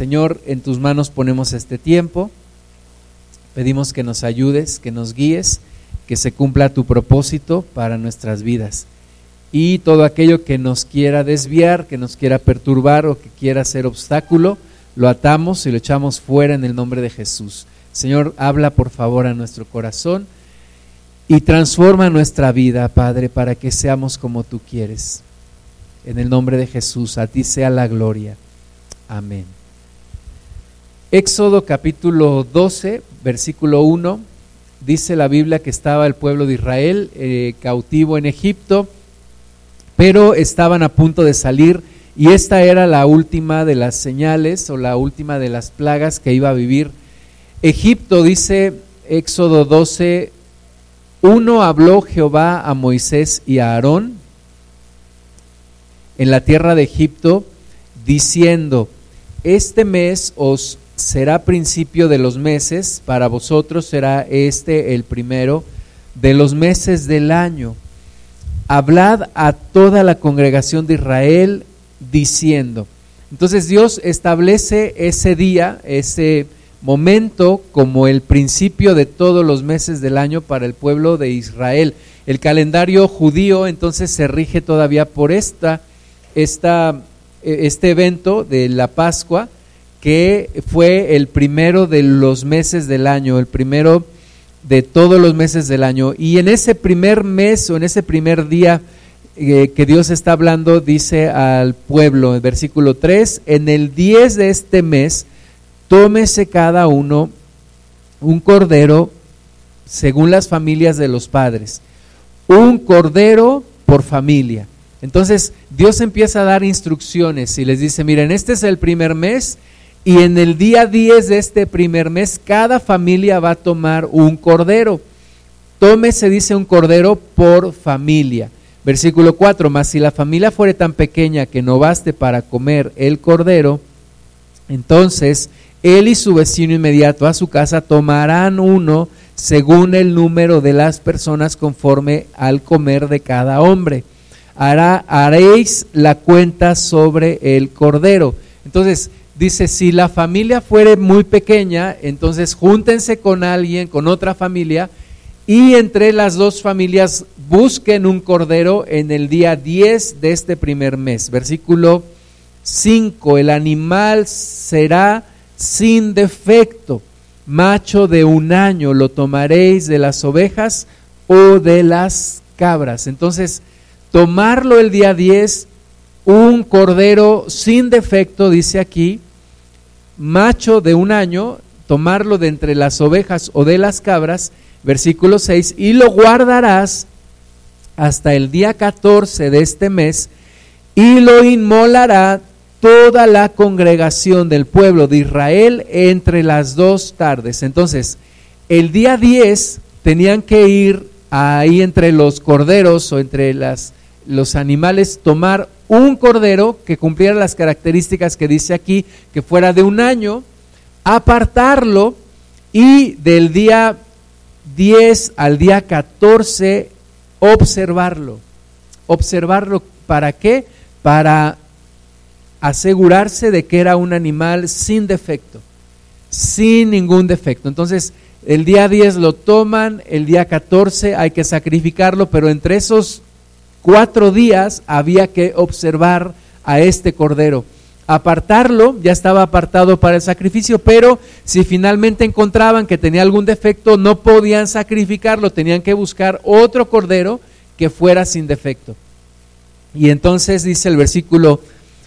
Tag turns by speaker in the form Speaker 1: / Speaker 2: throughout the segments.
Speaker 1: Señor, en tus manos ponemos este tiempo. Pedimos que nos ayudes, que nos guíes, que se cumpla tu propósito para nuestras vidas. Y todo aquello que nos quiera desviar, que nos quiera perturbar o que quiera ser obstáculo, lo atamos y lo echamos fuera en el nombre de Jesús. Señor, habla por favor a nuestro corazón y transforma nuestra vida, Padre, para que seamos como tú quieres. En el nombre de Jesús, a ti sea la gloria. Amén. Éxodo capítulo 12, versículo 1, dice la Biblia que estaba el pueblo de Israel eh, cautivo en Egipto, pero estaban a punto de salir y esta era la última de las señales o la última de las plagas que iba a vivir Egipto, dice Éxodo 12, uno habló Jehová a Moisés y a Aarón en la tierra de Egipto, diciendo, este mes os será principio de los meses, para vosotros será este el primero de los meses del año. Hablad a toda la congregación de Israel diciendo. Entonces Dios establece ese día, ese momento como el principio de todos los meses del año para el pueblo de Israel. El calendario judío entonces se rige todavía por esta, esta, este evento de la Pascua, que fue el primero de los meses del año, el primero de todos los meses del año. Y en ese primer mes o en ese primer día eh, que Dios está hablando, dice al pueblo, en versículo 3, en el 10 de este mes, tómese cada uno un cordero según las familias de los padres, un cordero por familia. Entonces Dios empieza a dar instrucciones y les dice, miren, este es el primer mes y en el día 10 de este primer mes, cada familia va a tomar un cordero. Tome, se dice, un cordero por familia. Versículo 4, mas si la familia fuere tan pequeña que no baste para comer el cordero, entonces él y su vecino inmediato a su casa tomarán uno según el número de las personas conforme al comer de cada hombre. Hará, haréis la cuenta sobre el cordero. Entonces, dice, si la familia fuere muy pequeña, entonces júntense con alguien, con otra familia, y entre las dos familias busquen un cordero en el día 10 de este primer mes. Versículo 5, el animal será sin defecto, macho de un año, lo tomaréis de las ovejas o de las cabras. Entonces, tomarlo el día 10, un cordero sin defecto, dice aquí, macho de un año, tomarlo de entre las ovejas o de las cabras, versículo 6, y lo guardarás hasta el día 14 de este mes, y lo inmolará toda la congregación del pueblo de Israel entre las dos tardes. Entonces, el día 10 tenían que ir ahí entre los corderos o entre las, los animales, tomar un cordero que cumpliera las características que dice aquí, que fuera de un año, apartarlo y del día 10 al día 14 observarlo. Observarlo, ¿para qué? Para asegurarse de que era un animal sin defecto, sin ningún defecto. Entonces, el día 10 lo toman, el día 14 hay que sacrificarlo, pero entre esos cuatro días había que observar a este cordero. Apartarlo, ya estaba apartado para el sacrificio, pero si finalmente encontraban que tenía algún defecto, no podían sacrificarlo, tenían que buscar otro cordero que fuera sin defecto. Y entonces dice el versículo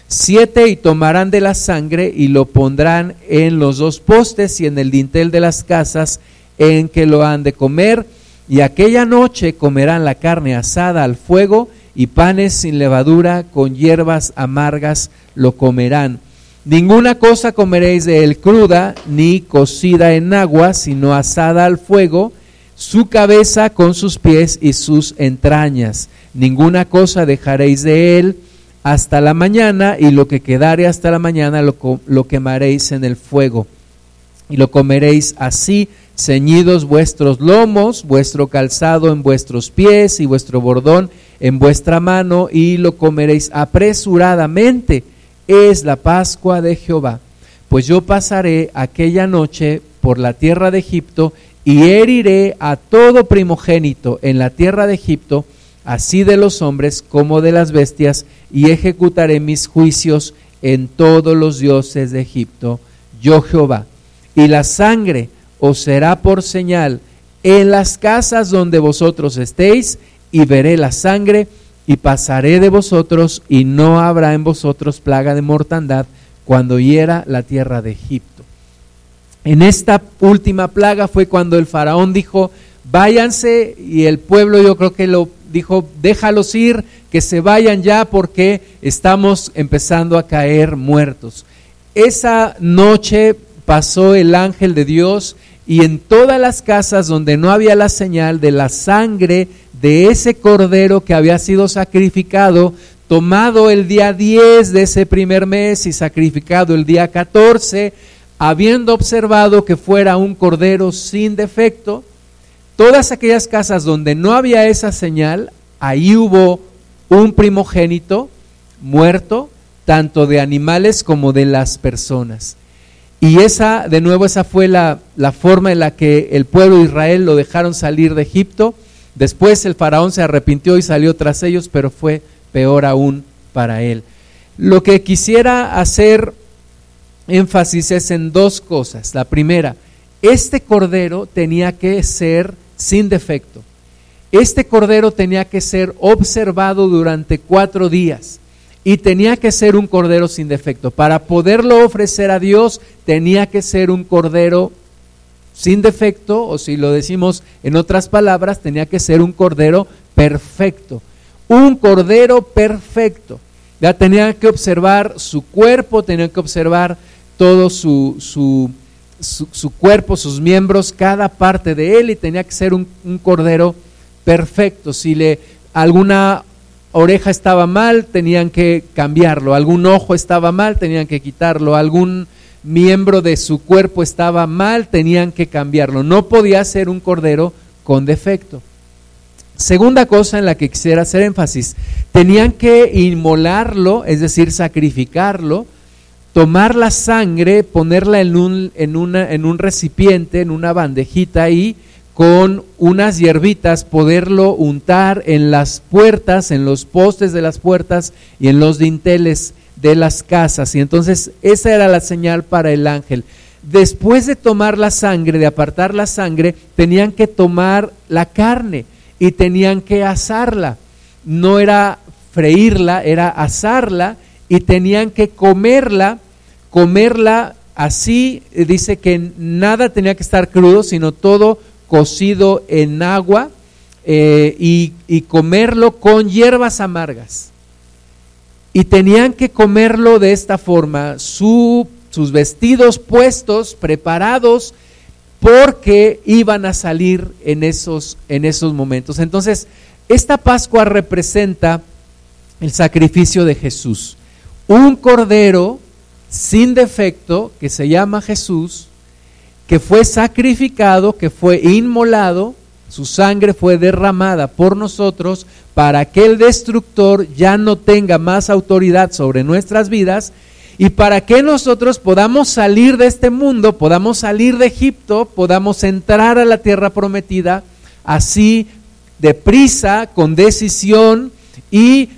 Speaker 1: 7 y tomarán de la sangre y lo pondrán en los dos postes y en el dintel de las casas en que lo han de comer y aquella noche comerán la carne asada al fuego y panes sin levadura con hierbas amargas lo comerán. Ninguna cosa comeréis de él cruda, ni cocida en agua, sino asada al fuego, su cabeza con sus pies y sus entrañas. Ninguna cosa dejaréis de él hasta la mañana, y lo que quedare hasta la mañana lo, lo quemaréis en el fuego. Y lo comeréis así ceñidos vuestros lomos, vuestro calzado en vuestros pies y vuestro bordón en vuestra mano, y lo comeréis apresuradamente. Es la Pascua de Jehová. pues yo pasaré aquella noche por la tierra de Egipto y heriré a todo primogénito en la tierra de Egipto, así de los hombres como de las bestias, y ejecutaré mis juicios en todos los dioses de Egipto, yo Jehová. Y la sangre os será por señal en las casas donde vosotros estéis, y veré la sangre, y pasaré de vosotros, y no habrá en vosotros plaga de mortandad cuando hiera la tierra de Egipto. En esta última plaga fue cuando el faraón dijo, váyanse, y el pueblo yo creo que lo dijo, déjalos ir, que se vayan ya porque estamos empezando a caer muertos. Esa noche pasó el ángel de Dios y en todas las casas donde no había la señal de la sangre de ese cordero que había sido sacrificado, tomado el día 10 de ese primer mes y sacrificado el día 14, habiendo observado que fuera un cordero sin defecto, todas aquellas casas donde no había esa señal, ahí hubo un primogénito muerto, tanto de animales como de las personas. Y esa, de nuevo, esa fue la, la, forma en la que el pueblo de Israel lo dejaron salir de Egipto. Después el faraón se arrepintió y salió tras ellos, pero fue peor aún para él. Lo que quisiera hacer énfasis es en dos cosas. La primera, este cordero tenía que ser sin defecto. Este cordero tenía que ser observado durante cuatro días y tenía que ser un cordero sin defecto. Para poderlo ofrecer a Dios tenía que ser un cordero sin defecto, o si lo decimos en otras palabras, tenía que ser un cordero perfecto. Un cordero perfecto. Ya tenía que observar su cuerpo, tenía que observar todo su, su, su, cuerpo, sus miembros, cada parte de él y tenía que ser un, un cordero perfecto. Si le alguna oreja estaba mal, tenían que cambiarlo, algún ojo estaba mal, tenían que quitarlo, algún miembro de su cuerpo estaba mal, tenían que cambiarlo. No podía ser un cordero con defecto. Segunda cosa en la que quisiera hacer énfasis, tenían que inmolarlo, es decir, sacrificarlo, tomar la sangre, ponerla en un, en una, en un recipiente, en una bandejita y con unas hierbitas poderlo untar en las puertas, en los postes de las puertas y en los dinteles de las casas. Y entonces esa era la señal para el ángel. Después de tomar la sangre, de apartar la sangre, tenían que tomar la carne y tenían que asarla. No era freírla, era asarla y tenían que comerla, comerla así, dice que nada tenía que estar crudo, sino todo cocido en agua eh, y, comerlo con hierbas amargas. Y tenían que comerlo de esta forma, sus vestidos puestos, preparados, porque iban a salir en esos, en esos momentos. Entonces, esta Pascua representa el sacrificio de Jesús. Un cordero sin defecto que se llama Jesús, que fue sacrificado, que fue inmolado, su sangre fue derramada por nosotros para que el destructor ya no tenga más autoridad sobre nuestras vidas y para que nosotros podamos salir de este mundo, podamos salir de Egipto, podamos entrar a la tierra prometida así deprisa, con decisión y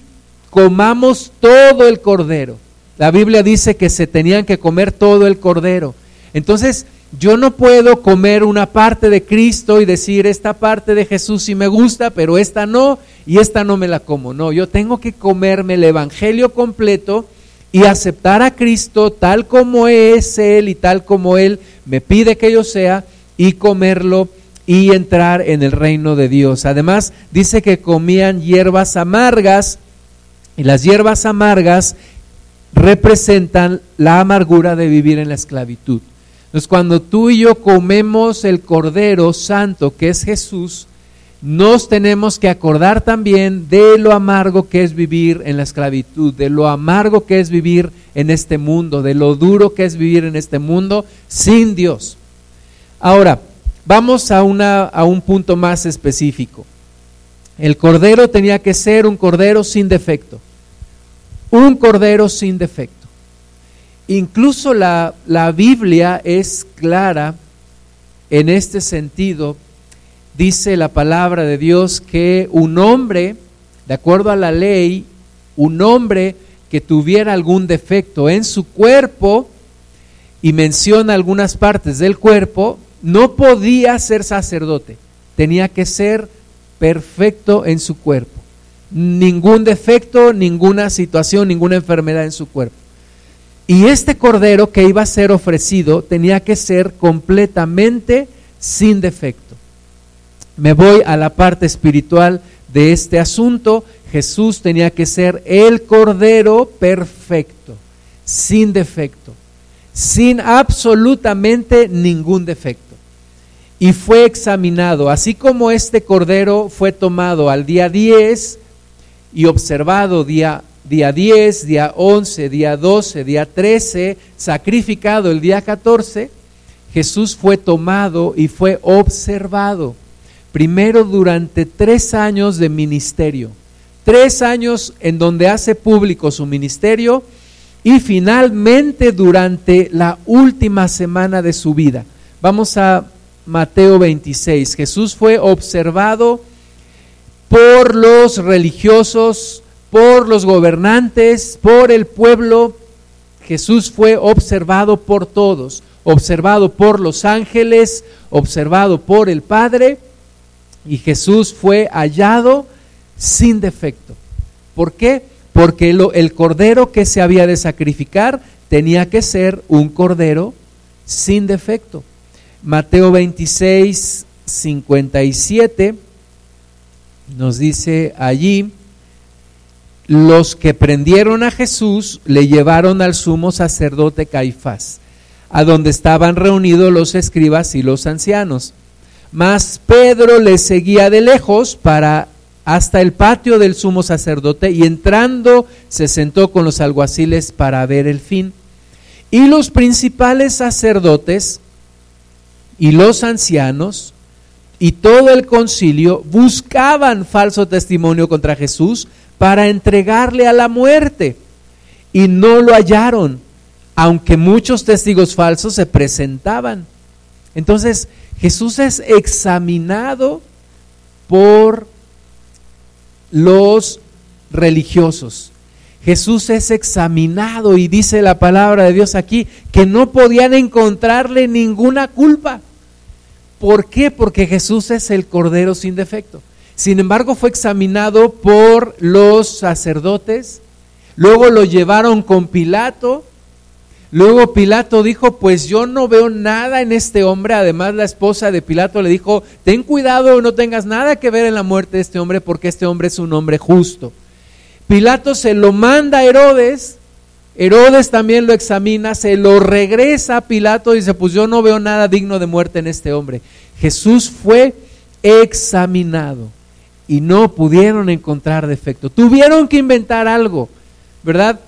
Speaker 1: comamos todo el cordero. La Biblia dice que se tenían que comer todo el cordero. Entonces, yo no puedo comer una parte de Cristo y decir, esta parte de Jesús sí me gusta, pero esta no, y esta no me la como. No, yo tengo que comerme el Evangelio completo y aceptar a Cristo tal como es Él y tal como Él me pide que yo sea y comerlo y entrar en el reino de Dios. Además, dice que comían hierbas amargas y las hierbas amargas representan la amargura de vivir en la esclavitud. Entonces, cuando tú y yo comemos el Cordero Santo, que es Jesús, nos tenemos que acordar también de lo amargo que es vivir en la esclavitud, de lo amargo que es vivir en este mundo, de lo duro que es vivir en este mundo sin Dios. Ahora, vamos a, un punto más específico. El cordero tenía que ser un cordero sin defecto. Un cordero sin defecto. Incluso la, la Biblia es clara en este sentido. Dice la palabra de Dios que un hombre, de acuerdo a la ley, un hombre que tuviera algún defecto en su cuerpo, y menciona algunas partes del cuerpo, no podía ser sacerdote, tenía que ser perfecto en su cuerpo. Ningún defecto, ninguna situación, ninguna enfermedad en su cuerpo. Y este cordero que iba a ser ofrecido tenía que ser completamente sin defecto. Me voy a la parte espiritual de este asunto. Jesús tenía que ser el cordero perfecto, sin defecto, sin absolutamente ningún defecto. Y fue examinado, así como este cordero fue tomado al día 10 y observado día día 10, día 11, día 12, día 13, sacrificado el día 14, Jesús fue tomado y fue observado. Primero durante tres años de ministerio, tres años en donde hace público su ministerio y finalmente durante la última semana de su vida. Vamos a Mateo 26. Jesús fue observado por los religiosos por los gobernantes, por el pueblo. Jesús fue observado por todos, observado por los ángeles, observado por el Padre, y Jesús fue hallado sin defecto. ¿Por qué? Porque el cordero que se había de sacrificar tenía que ser un cordero sin defecto. Mateo 26, 57 nos dice allí, los que prendieron a Jesús le llevaron al sumo sacerdote Caifás, a donde estaban reunidos los escribas y los ancianos. Mas Pedro le seguía de lejos para hasta el patio del sumo sacerdote y entrando se sentó con los alguaciles para ver el fin. Y los principales sacerdotes y los ancianos y todo el concilio buscaban falso testimonio contra Jesús para entregarle a la muerte. Y no lo hallaron, aunque muchos testigos falsos se presentaban. Entonces Jesús es examinado por los religiosos. Jesús es examinado y dice la palabra de Dios aquí que no podían encontrarle ninguna culpa. ¿Por qué? Porque Jesús es el Cordero sin defecto. Sin embargo, fue examinado por los sacerdotes, luego lo llevaron con Pilato, luego Pilato dijo, pues yo no veo nada en este hombre, además la esposa de Pilato le dijo, ten cuidado, no tengas nada que ver en la muerte de este hombre, porque este hombre es un hombre justo. Pilato se lo manda a Herodes, Herodes también lo examina, se lo regresa a Pilato y dice, pues yo no veo nada digno de muerte en este hombre. Jesús fue examinado y no pudieron encontrar defecto. Tuvieron que inventar algo, ¿verdad?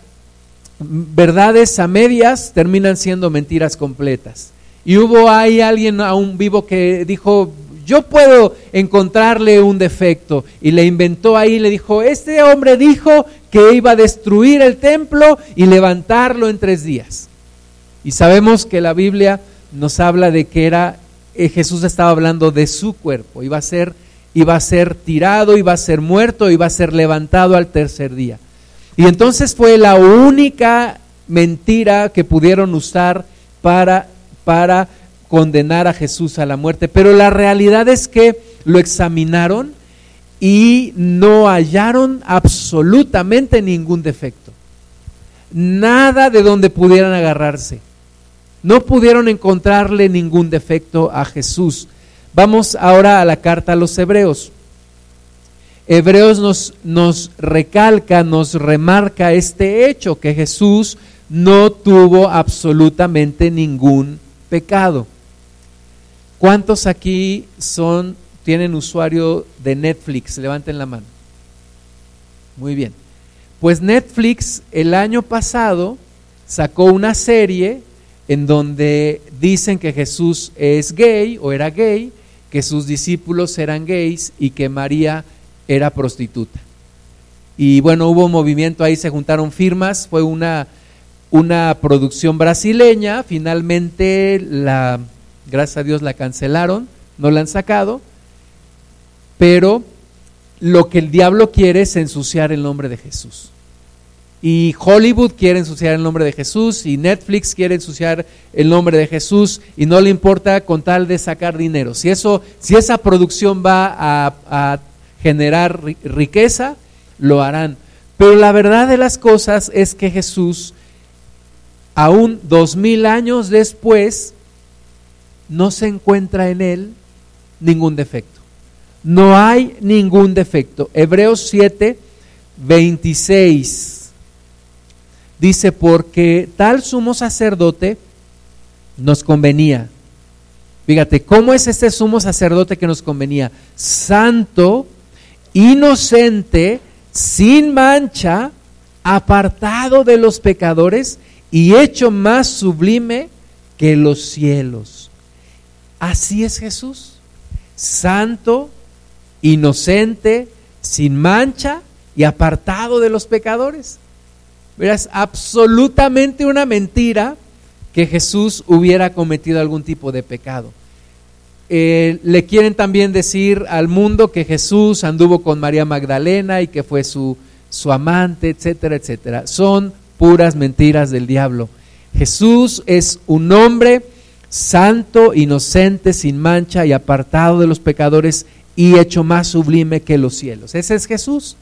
Speaker 1: Verdades a medias terminan siendo mentiras completas. Y hubo ahí alguien aún vivo que dijo, yo puedo encontrarle un defecto. Y le inventó ahí, le dijo, este hombre dijo que iba a destruir el templo y levantarlo en tres días. Y sabemos que la Biblia nos habla de que era, eh, Jesús estaba hablando de su cuerpo, iba a ser iba a ser tirado, iba a ser muerto, iba a ser levantado al tercer día. Y entonces fue la única mentira que pudieron usar para, para condenar a Jesús a la muerte. Pero la realidad es que lo examinaron y no hallaron absolutamente ningún defecto. Nada de donde pudieran agarrarse. No pudieron encontrarle ningún defecto a Jesús. Vamos ahora a la carta a los hebreos. Hebreos nos, recalca, nos remarca este hecho, que Jesús no tuvo absolutamente ningún pecado. ¿Cuántos aquí son, tienen usuario de Netflix? Levanten la mano. Muy bien. Pues Netflix el año pasado sacó una serie en donde dicen que Jesús es gay o era gay que sus discípulos eran gays y que María era prostituta. Y bueno, hubo movimiento ahí, se juntaron firmas, fue una, una producción brasileña, finalmente la, gracias a Dios la cancelaron, no la han sacado, pero lo que el diablo quiere es ensuciar el nombre de Jesús. Y Hollywood quiere ensuciar el nombre de Jesús y Netflix quiere ensuciar el nombre de Jesús y no le importa con tal de sacar dinero. Si, eso, si esa producción va a, a generar riqueza, lo harán. Pero la verdad de las cosas es que Jesús, aún dos mil años después, no se encuentra en él ningún defecto. No hay ningún defecto. Hebreos 7, 26 dice, porque tal sumo sacerdote nos convenía. Fíjate, ¿cómo es este sumo sacerdote que nos convenía? Santo, inocente, sin mancha, apartado de los pecadores y hecho más sublime que los cielos. Así es Jesús, santo, inocente, sin mancha y apartado de los pecadores. Es absolutamente una mentira que Jesús hubiera cometido algún tipo de pecado. Eh, le quieren también decir al mundo que Jesús anduvo con María Magdalena y que fue su, su amante, etcétera, etcétera. Son puras mentiras del diablo. Jesús es un hombre santo, inocente, sin mancha y apartado de los pecadores y hecho más sublime que los cielos. Ese es Jesús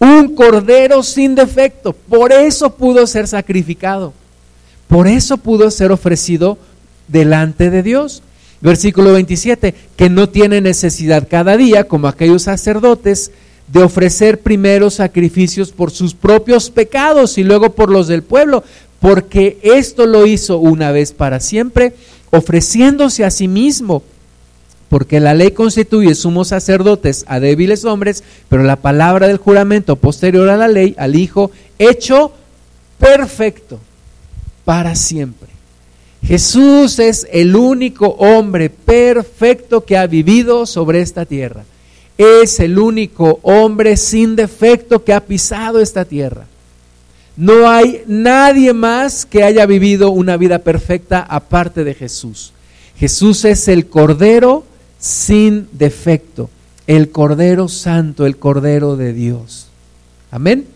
Speaker 1: un cordero sin defecto. Por eso pudo ser sacrificado. Por eso pudo ser ofrecido delante de Dios. Versículo 27, que no tiene necesidad cada día, como aquellos sacerdotes, de ofrecer primero sacrificios por sus propios pecados y luego por los del pueblo, porque esto lo hizo una vez para siempre, ofreciéndose a sí mismo porque la ley constituye sumos sacerdotes a débiles hombres, pero la palabra del juramento posterior a la ley, al Hijo, hecho perfecto para siempre. Jesús es el único hombre perfecto que ha vivido sobre esta tierra. Es el único hombre sin defecto que ha pisado esta tierra. No hay nadie más que haya vivido una vida perfecta aparte de Jesús. Jesús es el Cordero sin defecto, el Cordero Santo, el Cordero de Dios. Amén.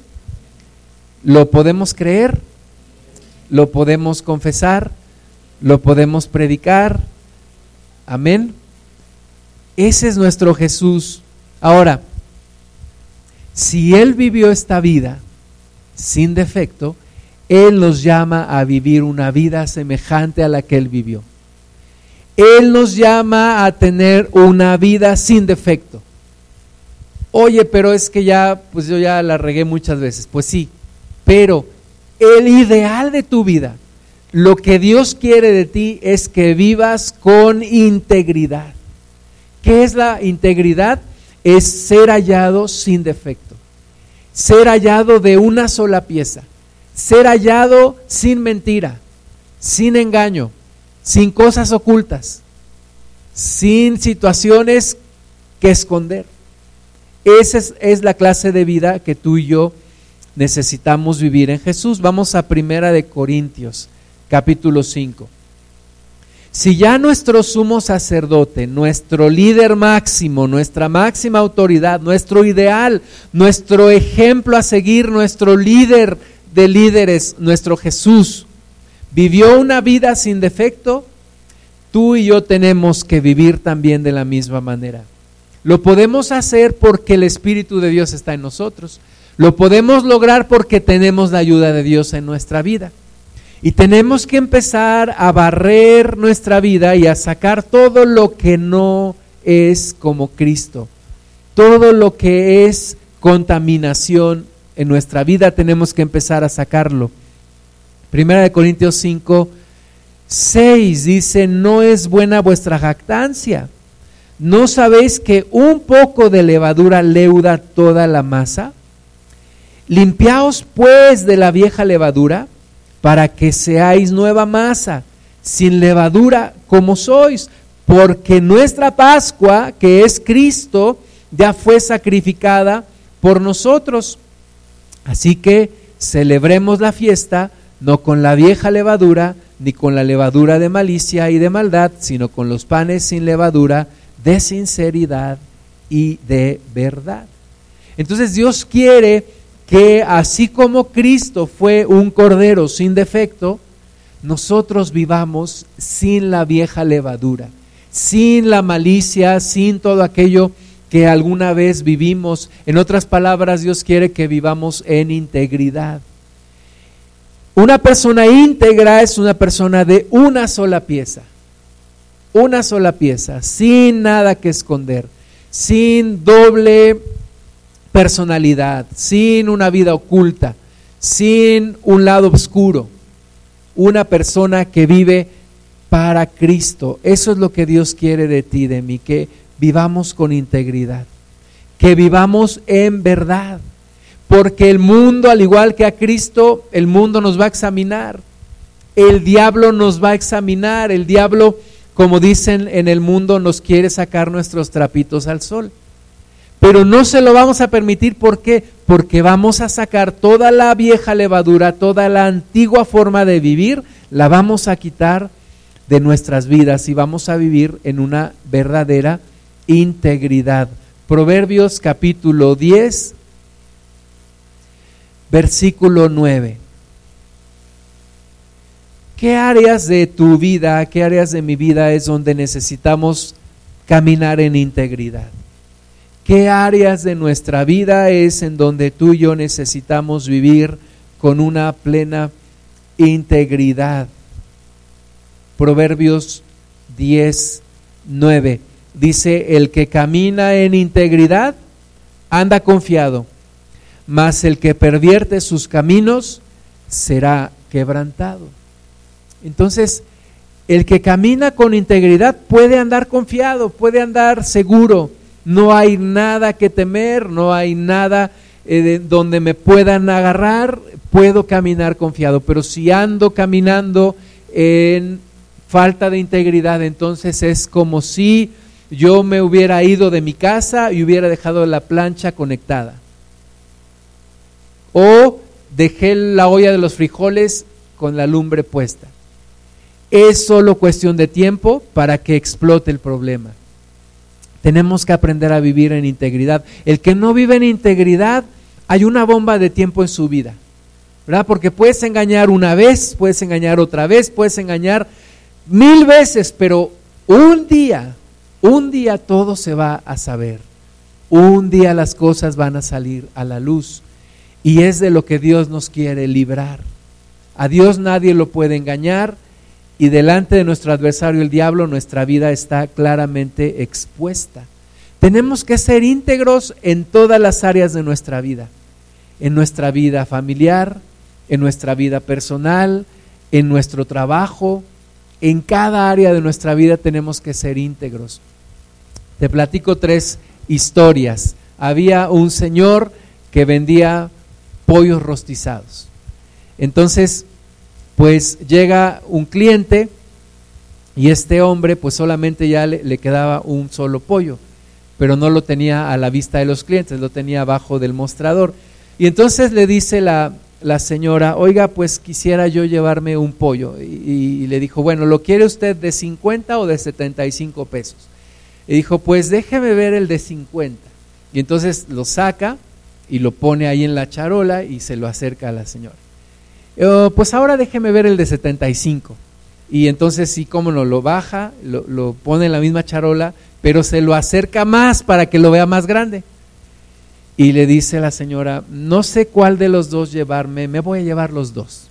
Speaker 1: ¿Lo podemos creer? ¿Lo podemos confesar? ¿Lo podemos predicar? Amén. Ese es nuestro Jesús. Ahora, si Él vivió esta vida sin defecto, Él nos llama a vivir una vida semejante a la que Él vivió. Él nos llama a tener una vida sin defecto. Oye, pero es que ya, pues yo ya la regué muchas veces. Pues sí, pero el ideal de tu vida, lo que Dios quiere de ti es que vivas con integridad. ¿Qué es la integridad? Es ser hallado sin defecto, ser hallado de una sola pieza, ser hallado sin mentira, sin engaño, sin cosas ocultas, sin situaciones que esconder. Esa es, la clase de vida que tú y yo necesitamos vivir en Jesús. Vamos a Primera de Corintios, capítulo 5. Si ya nuestro sumo sacerdote, nuestro líder máximo, nuestra máxima autoridad, nuestro ideal, nuestro ejemplo a seguir, nuestro líder de líderes, nuestro Jesús, vivió una vida sin defecto, tú y yo tenemos que vivir también de la misma manera. Lo podemos hacer porque el Espíritu de Dios está en nosotros. Lo podemos lograr porque tenemos la ayuda de Dios en nuestra vida. Y tenemos que empezar a barrer nuestra vida y a sacar todo lo que no es como Cristo. Todo lo que es contaminación en nuestra vida tenemos que empezar a sacarlo. Primera de Corintios 5, 6 dice, no es buena vuestra jactancia. ¿No sabéis que un poco de levadura leuda toda la masa? Limpiaos pues de la vieja levadura para que seáis nueva masa, sin levadura como sois, porque nuestra Pascua, que es Cristo, ya fue sacrificada por nosotros. Así que celebremos la fiesta no con la vieja levadura, ni con la levadura de malicia y de maldad, sino con los panes sin levadura de sinceridad y de verdad. Entonces Dios quiere que así como Cristo fue un cordero sin defecto, nosotros vivamos sin la vieja levadura, sin la malicia, sin todo aquello que alguna vez vivimos. En otras palabras, Dios quiere que vivamos en integridad. Una persona íntegra es una persona de una sola pieza, una sola pieza, sin nada que esconder, sin doble personalidad, sin una vida oculta, sin un lado oscuro. Una persona que vive para Cristo. Eso es lo que Dios quiere de ti, de mí, que vivamos con integridad, que vivamos en verdad. Porque el mundo, al igual que a Cristo, el mundo nos va a examinar. El diablo nos va a examinar. El diablo, como dicen en el mundo, nos quiere sacar nuestros trapitos al sol. Pero no se lo vamos a permitir, ¿por qué? Porque vamos a sacar toda la vieja levadura, toda la antigua forma de vivir, la vamos a quitar de nuestras vidas y vamos a vivir en una verdadera integridad. Proverbios capítulo 10, versículo 9. ¿Qué áreas de tu vida, qué áreas de mi vida es donde necesitamos caminar en integridad? ¿Qué áreas de nuestra vida es en donde tú y yo necesitamos vivir con una plena integridad? Proverbios 10, 9 dice, el que camina en integridad anda confiado, mas el que pervierte sus caminos será quebrantado. Entonces, el que camina con integridad puede andar confiado, puede andar seguro, no hay nada que temer, no hay nada eh, donde me puedan agarrar, puedo caminar confiado. Pero si ando caminando en falta de integridad, entonces es como si yo me hubiera ido de mi casa y hubiera dejado la plancha conectada. O dejé la olla de los frijoles con la lumbre puesta. Es solo cuestión de tiempo para que explote el problema. Tenemos que aprender a vivir en integridad. El que no vive en integridad, hay una bomba de tiempo en su vida. ¿Verdad? Porque puedes engañar una vez, puedes engañar otra vez, puedes engañar mil veces, pero un día, un día todo se va a saber. Un día las cosas van a salir a la luz. Y es de lo que Dios nos quiere librar. A Dios nadie lo puede engañar, y delante de nuestro adversario el diablo nuestra vida está claramente expuesta. Tenemos que ser íntegros en todas las áreas de nuestra vida, en nuestra vida familiar, en nuestra vida personal, en nuestro trabajo, en cada área de nuestra vida tenemos que ser íntegros. Te platico tres historias. Había un señor que vendía pollos rostizados. Entonces, pues llega un cliente y este hombre pues solamente ya le, quedaba un solo pollo, pero no lo tenía a la vista de los clientes, lo tenía abajo del mostrador. Y entonces le dice la, señora, oiga, pues quisiera yo llevarme un pollo. Y, y, le dijo, bueno, ¿lo quiere usted de 50 o de 75 pesos? Y dijo, pues déjeme ver el de 50. Y entonces lo saca y lo pone ahí en la charola y se lo acerca a la señora. Eh, pues ahora déjeme ver el de 75. Y entonces sí, como no, lo baja, lo, pone en la misma charola, pero se lo acerca más para que lo vea más grande. Y le dice la señora, no sé cuál de los dos llevarme, me voy a llevar los dos.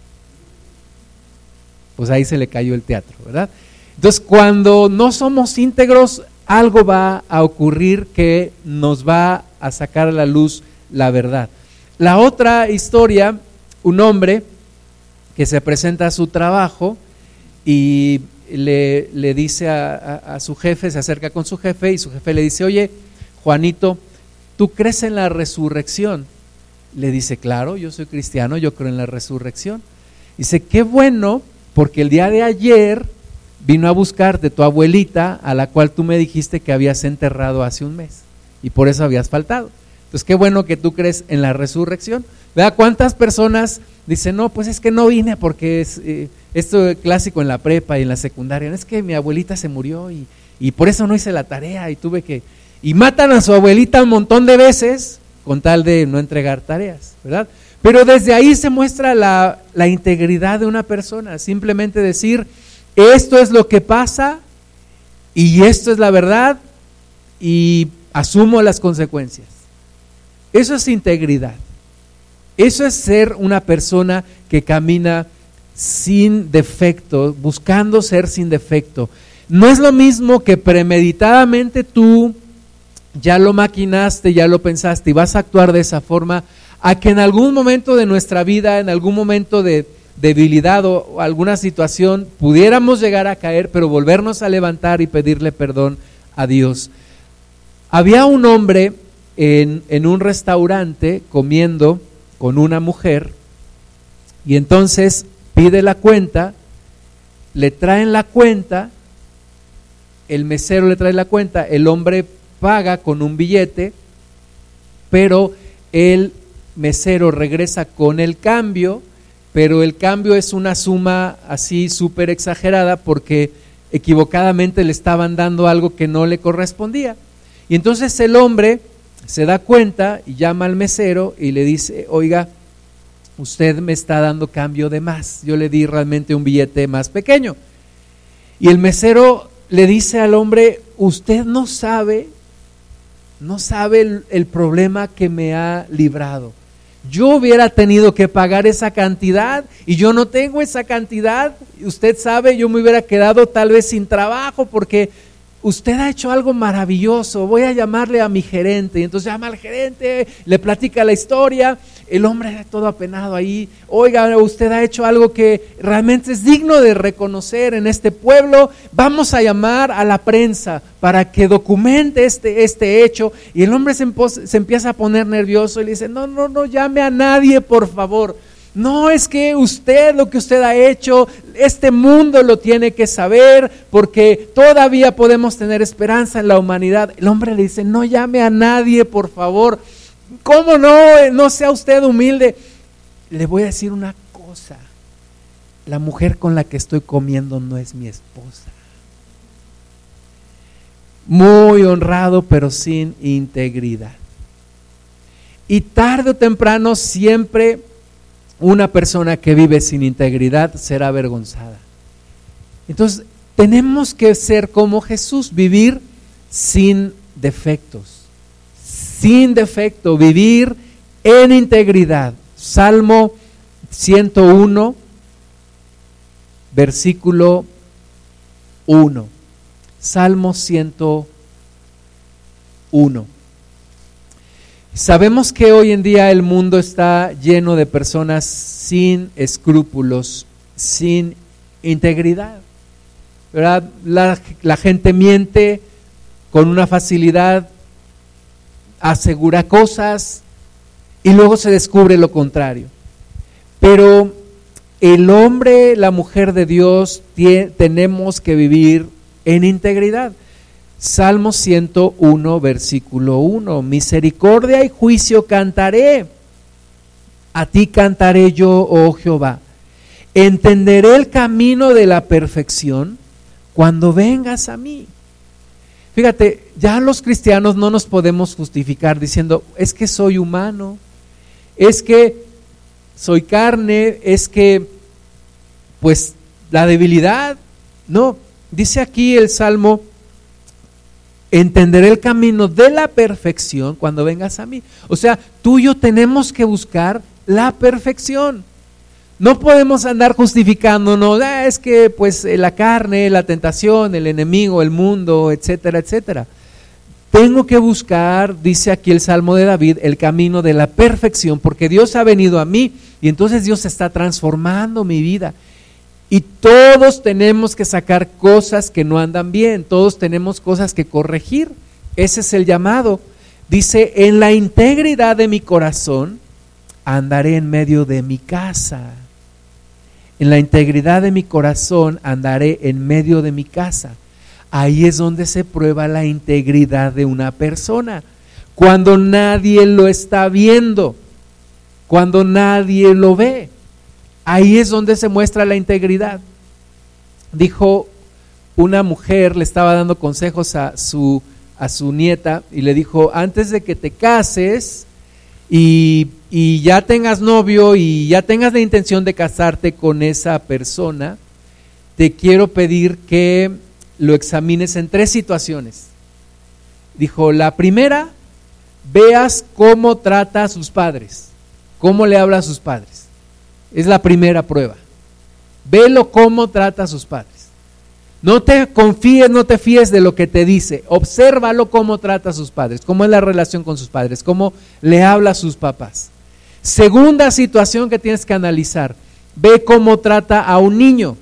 Speaker 1: Pues ahí se le cayó el teatro, ¿verdad? Entonces, cuando no somos íntegros, algo va a ocurrir que nos va a sacar a la luz la verdad. La otra historia, un hombre que se presenta a su trabajo y le, le dice a, su jefe, se acerca con su jefe y su jefe le dice, oye, Juanito, ¿tú crees en la resurrección? Le dice, claro, yo soy cristiano, yo creo en la resurrección. Dice, qué bueno, porque el día de ayer vino a buscarte tu abuelita, a la cual tú me dijiste que habías enterrado hace un mes, y por eso habías faltado. Entonces, qué bueno que tú crees en la resurrección. Vea cuántas personas dicen, no, pues es que no vine porque es eh, esto clásico en la prepa y en la secundaria. Es que mi abuelita se murió y, y por eso no hice la tarea y tuve que... Y matan a su abuelita un montón de veces con tal de no entregar tareas, ¿verdad? Pero desde ahí se muestra la, la integridad de una persona. Simplemente decir, esto es lo que pasa y esto es la verdad y asumo las consecuencias. Eso es integridad. Eso es ser una persona que camina sin defecto, buscando ser sin defecto. No es lo mismo que premeditadamente tú ya lo maquinaste, ya lo pensaste y vas a actuar de esa forma, a que en algún momento de nuestra vida, en algún momento de debilidad o alguna situación, pudiéramos llegar a caer, pero volvernos a levantar y pedirle perdón a Dios. Había un hombre en, un restaurante comiendo con una mujer y entonces pide la cuenta, le traen la cuenta, el mesero le trae la cuenta, el hombre paga con un billete, pero el mesero regresa con el cambio, pero el cambio es una suma así súper exagerada porque equivocadamente le estaban dando algo que no le correspondía. Y entonces el hombre se da cuenta y llama al mesero y le dice, oiga, usted me está dando cambio de más, yo le di realmente un billete más pequeño. Y el mesero le dice al hombre, usted no sabe, no sabe el, problema que me ha librado. Yo hubiera tenido que pagar esa cantidad y yo no tengo esa cantidad. Usted sabe, yo me hubiera quedado tal vez sin trabajo porque usted ha hecho algo maravilloso, voy a llamarle a mi gerente. Y entonces llama al gerente, le platica la historia, el hombre todo apenado ahí, oiga, usted ha hecho algo que realmente es digno de reconocer en este pueblo, vamos a llamar a la prensa para que documente este, este hecho. Y el hombre se, se empieza a poner nervioso y le dice, no, no, no llame a nadie, por favor. No es que usted, lo que usted ha hecho, este mundo lo tiene que saber porque todavía podemos tener esperanza en la humanidad. El hombre le dice, no llame a nadie, por favor. ¿Cómo no? No sea usted humilde. Le voy a decir una cosa. La mujer con la que estoy comiendo no es mi esposa. Muy honrado, pero sin integridad. Y tarde o temprano siempre una persona que vive sin integridad será avergonzada. Entonces, tenemos que ser como Jesús, vivir sin defectos, sin defecto, vivir en integridad. Salmo 101, versículo 1. Salmo 101. Sabemos que hoy en día el mundo está lleno de personas sin escrúpulos, sin integridad. ¿verdad? La, la, gente miente con una facilidad, asegura cosas y luego se descubre lo contrario. Pero el hombre, la mujer de Dios, tenemos que vivir en integridad. Salmo 101, versículo 1. Misericordia y juicio cantaré. A ti cantaré yo, oh Jehová. Entenderé el camino de la perfección cuando vengas a mí. Fíjate, ya los cristianos no nos podemos justificar diciendo, es que soy humano, es que soy carne, es que, pues, la debilidad. No, dice aquí el Salmo entenderé el camino de la perfección cuando vengas a mí. O sea, tú y yo tenemos que buscar la perfección. No podemos andar justificándonos, ah, es que pues eh, la carne, la tentación, el enemigo, el mundo, etcétera, etcétera. Tengo que buscar, dice aquí el Salmo de David, el camino de la perfección, porque Dios ha venido a mí y entonces Dios está transformando mi vida. Y todos tenemos que sacar cosas que no andan bien, todos tenemos cosas que corregir. Ese es el llamado. Dice, en la integridad de mi corazón andaré en medio de mi casa. En la integridad de mi corazón andaré en medio de mi casa. Ahí es donde se prueba la integridad de una persona. cuando nadie lo está viendo, cuando nadie lo ve. Ahí es donde se muestra la integridad. Dijo una mujer, le estaba dando consejos a su, a su nieta y le dijo, antes de que te cases y, y ya tengas novio y ya tengas la intención de casarte con esa persona, te quiero pedir que lo examines en tres situaciones. Dijo, la primera, veas cómo trata a sus padres, cómo le habla a sus padres. Es la primera prueba. Velo cómo trata a sus padres. No te confíes, no te fíes de lo que te dice. Obsérvalo cómo trata a sus padres, cómo es la relación con sus padres, cómo le habla a sus papás. Segunda situación que tienes que analizar, ve cómo trata a un niño.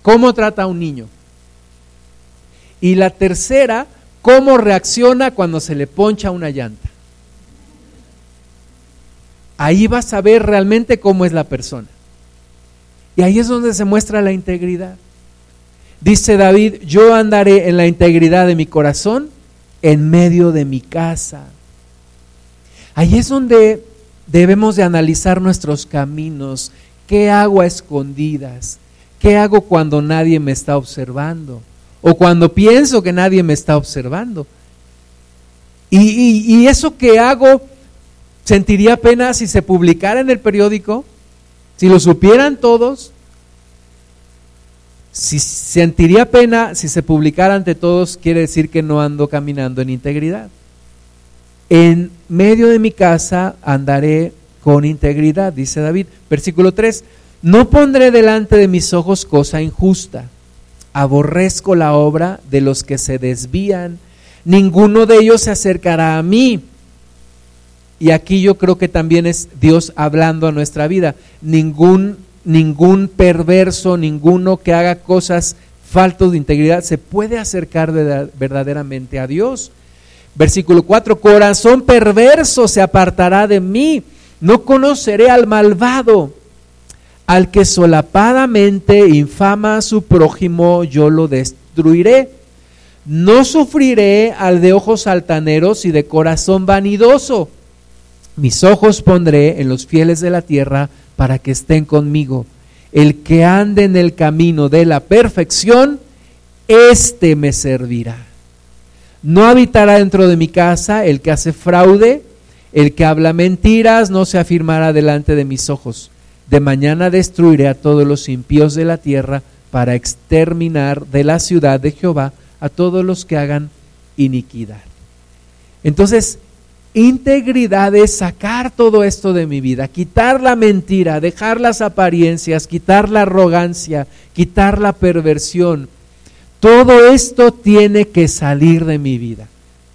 Speaker 1: ¿Cómo trata a un niño? Y la tercera, cómo reacciona cuando se le poncha una llanta. Ahí vas a ver realmente cómo es la persona. Y ahí es donde se muestra la integridad. Dice David, yo andaré en la integridad de mi corazón en medio de mi casa. Ahí es donde debemos de analizar nuestros caminos. ¿Qué hago a escondidas? ¿Qué hago cuando nadie me está observando? O cuando pienso que nadie me está observando. Y, eso que hago, sentiría pena si se publicara en el periódico, si lo supieran todos. Si sentiría pena si se publicara ante todos, quiere decir que no ando caminando en integridad. En medio de mi casa andaré con integridad, dice David. Versículo 3, no pondré delante de mis ojos cosa injusta aborrezco la obra de los que se desvían, ninguno de ellos se acercará a mí. Y aquí yo creo que también es Dios hablando a nuestra vida. Ningún, ningún perverso, ninguno que haga cosas faltos de integridad se puede acercar verdaderamente a Dios. Versículo 4, corazón perverso se apartará de mí, no conoceré al malvado al que solapadamente infama a su prójimo, yo lo destruiré. No sufriré al de ojos altaneros y de corazón vanidoso. Mis ojos pondré en los fieles de la tierra para que estén conmigo. El que ande en el camino de la perfección, éste me servirá. No habitará dentro de mi casa el que hace fraude, el que habla mentiras, no se afirmará delante de mis ojos de mañana destruiré a todos los impíos de la tierra para exterminar de la ciudad de Jehová a todos los que hagan iniquidad. Entonces, integridad es sacar todo esto de mi vida, quitar la mentira, dejar las apariencias, quitar la arrogancia, quitar la perversión. Todo esto tiene que salir de mi vida.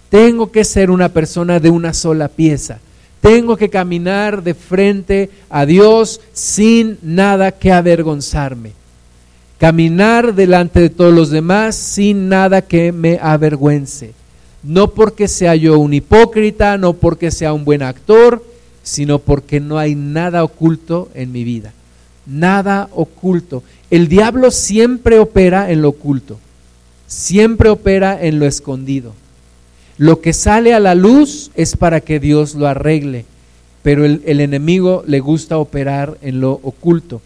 Speaker 1: Tengo que ser una persona de una sola pieza. Tengo que caminar de frente a Dios sin nada que avergonzarme. Caminar delante de todos los demás sin nada que me avergüence. No porque sea yo un hipócrita, no porque sea un buen actor, sino porque no hay nada oculto en mi vida. Nada oculto. El diablo siempre opera en lo oculto. Siempre opera en lo escondido. Lo que sale a la luz es para que Dios lo arregle, pero el, enemigo le gusta operar en lo oculto.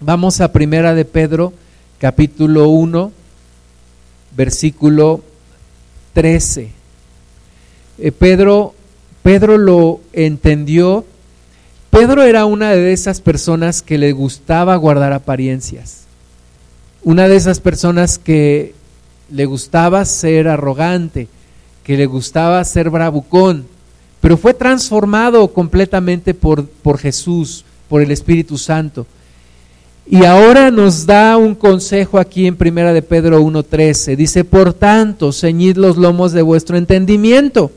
Speaker 1: Vamos a Primera de Pedro, capítulo 1, versículo 13. Eh, Pedro, Pedro lo entendió. Pedro era una de esas personas que le gustaba guardar apariencias. Una de esas personas que le gustaba ser arrogante, que le gustaba ser bravucón, pero fue transformado completamente por, por Jesús, por el Espíritu Santo. Y ahora nos da un consejo aquí en Primera de Pedro 1.13. Dice, por tanto, ceñid los lomos de vuestro entendimiento.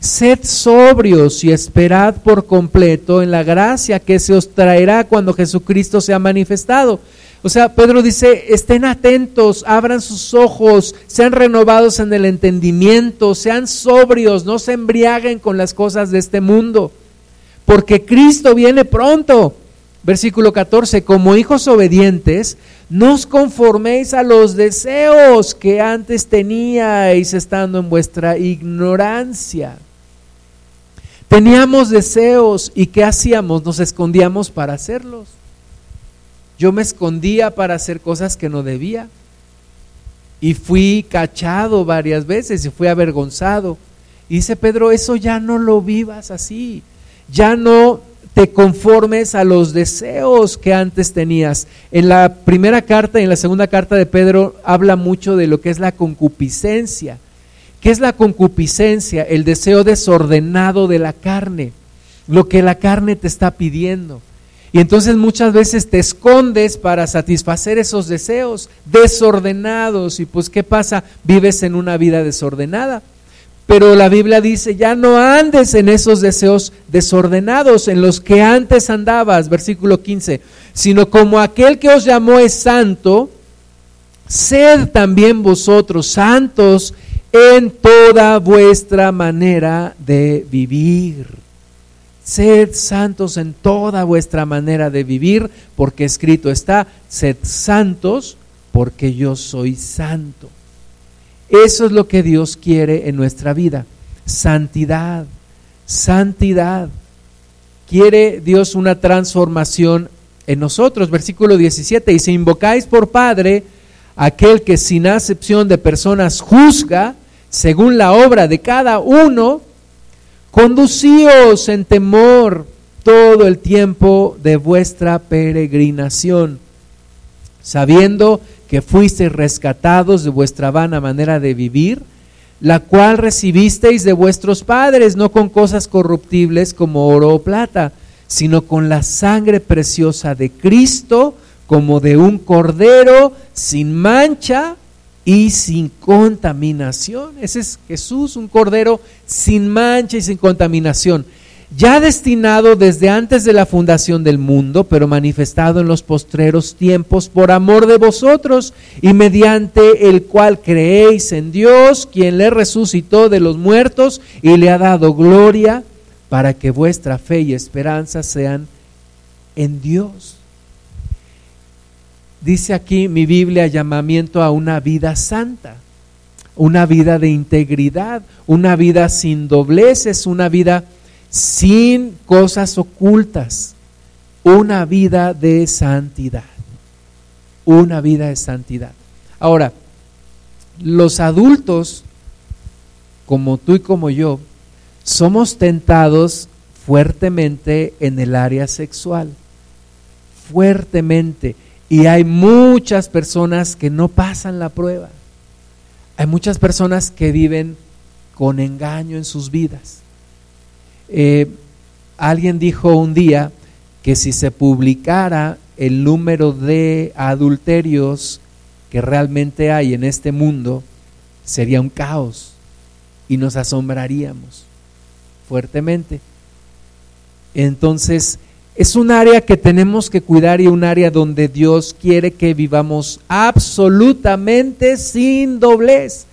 Speaker 1: Sed sobrios y esperad por completo en la gracia que se os traerá cuando Jesucristo sea manifestado. O sea, Pedro dice, estén atentos, abran sus ojos, sean renovados en el entendimiento, sean sobrios, no se embriaguen con las cosas de este mundo, porque Cristo viene pronto. Versículo 14, como hijos obedientes, no os conforméis a los deseos que antes teníais estando en vuestra ignorancia. Teníamos deseos y ¿qué hacíamos? Nos escondíamos para hacerlos. Yo me escondía para hacer cosas que no debía. Y fui cachado varias veces y fui avergonzado. Y dice Pedro, eso ya no lo vivas así. Ya no te conformes a los deseos que antes tenías. En la primera carta y en la segunda carta de Pedro habla mucho de lo que es la concupiscencia. ¿Qué es la concupiscencia? El deseo desordenado de la carne, lo que la carne te está pidiendo. Y entonces muchas veces te escondes para satisfacer esos deseos desordenados. Y pues, ¿qué pasa? Vives en una vida desordenada. Pero la Biblia dice, ya no andes en esos deseos desordenados en los que antes andabas, versículo 15, sino como aquel que os llamó es santo, sed también vosotros santos en toda vuestra manera de vivir. Sed santos en toda vuestra manera de vivir, porque escrito está, sed santos porque yo soy santo. Eso es lo que Dios quiere en nuestra vida. Santidad, santidad. Quiere Dios una transformación en nosotros. Versículo 17. Y si invocáis por Padre aquel que sin acepción de personas juzga según la obra de cada uno, conducíos en temor todo el tiempo de vuestra peregrinación, sabiendo que fuisteis rescatados de vuestra vana manera de vivir, la cual recibisteis de vuestros padres, no con cosas corruptibles como oro o plata, sino con la sangre preciosa de Cristo, como de un cordero sin mancha y sin contaminación. Ese es Jesús, un cordero sin mancha y sin contaminación ya destinado desde antes de la fundación del mundo, pero manifestado en los postreros tiempos por amor de vosotros, y mediante el cual creéis en Dios, quien le resucitó de los muertos y le ha dado gloria, para que vuestra fe y esperanza sean en Dios. Dice aquí mi Biblia llamamiento a una vida santa, una vida de integridad, una vida sin dobleces, una vida sin cosas ocultas, una vida de santidad, una vida de santidad. Ahora, los adultos, como tú y como yo, somos tentados fuertemente en el área sexual, fuertemente. Y hay muchas personas que no pasan la prueba. Hay muchas personas que viven con engaño en sus vidas. Eh, alguien dijo un día que si se publicara el número de adulterios que realmente hay en este mundo, sería un caos y nos asombraríamos fuertemente. Entonces, es un área que tenemos que cuidar y un área donde Dios quiere que vivamos absolutamente sin doblez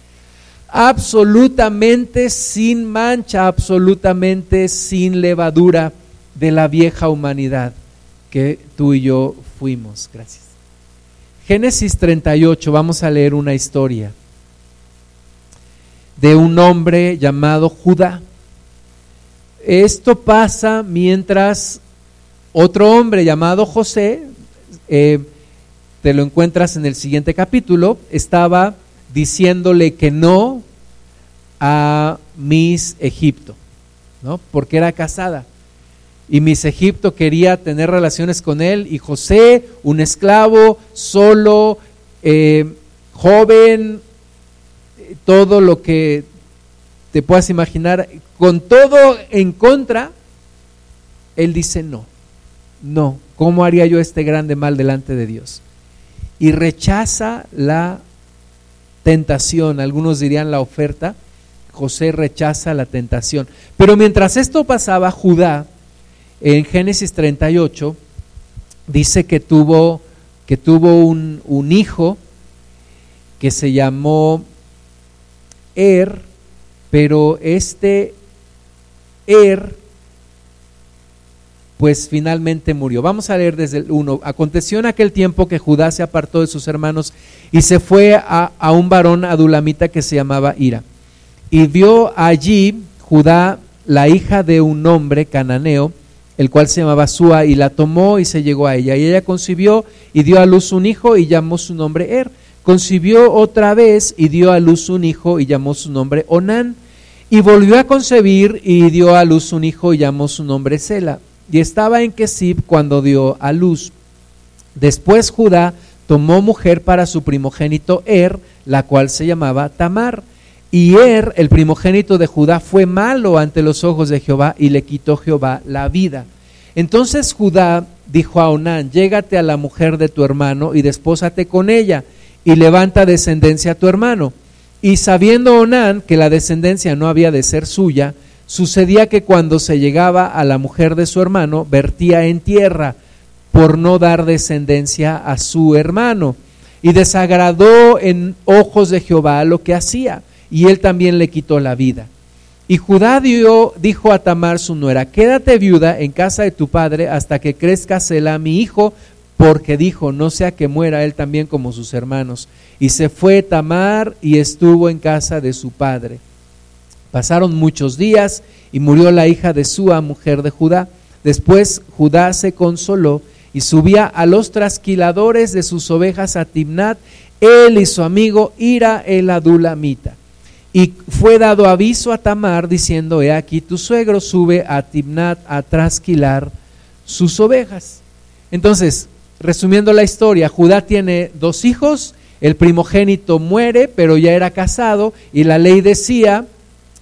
Speaker 1: absolutamente sin mancha, absolutamente sin levadura de la vieja humanidad que tú y yo fuimos. Gracias. Génesis 38, vamos a leer una historia de un hombre llamado Judá. Esto pasa mientras otro hombre llamado José, eh, te lo encuentras en el siguiente capítulo, estaba diciéndole que no a Miss Egipto, ¿no? Porque era casada. Y Miss Egipto quería tener relaciones con él y José, un esclavo, solo, eh, joven, todo lo que te puedas imaginar, con todo en contra, él dice no, no, ¿cómo haría yo este grande mal delante de Dios? Y rechaza la tentación, algunos dirían la oferta, José rechaza la tentación. Pero mientras esto pasaba, Judá, en Génesis 38, dice que tuvo, que tuvo un, un hijo que se llamó Er, pero este Er pues finalmente murió. Vamos a leer desde el 1. Aconteció en aquel tiempo que Judá se apartó de sus hermanos y se fue a, a un varón adulamita que se llamaba Ira. Y vio allí Judá la hija de un hombre cananeo, el cual se llamaba Sua, y la tomó y se llegó a ella. Y ella concibió y dio a luz un hijo y llamó su nombre Er. Concibió otra vez y dio a luz un hijo y llamó su nombre Onán. Y volvió a concebir y dio a luz un hijo y llamó su nombre Sela y estaba en Kesib cuando dio a luz. Después Judá tomó mujer para su primogénito Er, la cual se llamaba Tamar. Y Er, el primogénito de Judá, fue malo ante los ojos de Jehová y le quitó Jehová la vida. Entonces Judá dijo a Onán, llégate a la mujer de tu hermano y despósate con ella y levanta descendencia a tu hermano. Y sabiendo Onán que la descendencia no había de ser suya, Sucedía que cuando se llegaba a la mujer de su hermano, vertía en tierra por no dar descendencia a su hermano. Y desagradó en ojos de Jehová lo que hacía, y él también le quitó la vida. Y Judá dijo a Tamar su nuera, quédate viuda en casa de tu padre hasta que crezca Selah mi hijo, porque dijo, no sea que muera él también como sus hermanos. Y se fue Tamar y estuvo en casa de su padre. Pasaron muchos días y murió la hija de Sua, mujer de Judá. Después Judá se consoló y subía a los trasquiladores de sus ovejas a Timnat, él y su amigo Ira el adulamita. Y fue dado aviso a Tamar diciendo, he aquí tu suegro sube a Timnat a trasquilar sus ovejas. Entonces, resumiendo la historia, Judá tiene dos hijos, el primogénito muere, pero ya era casado, y la ley decía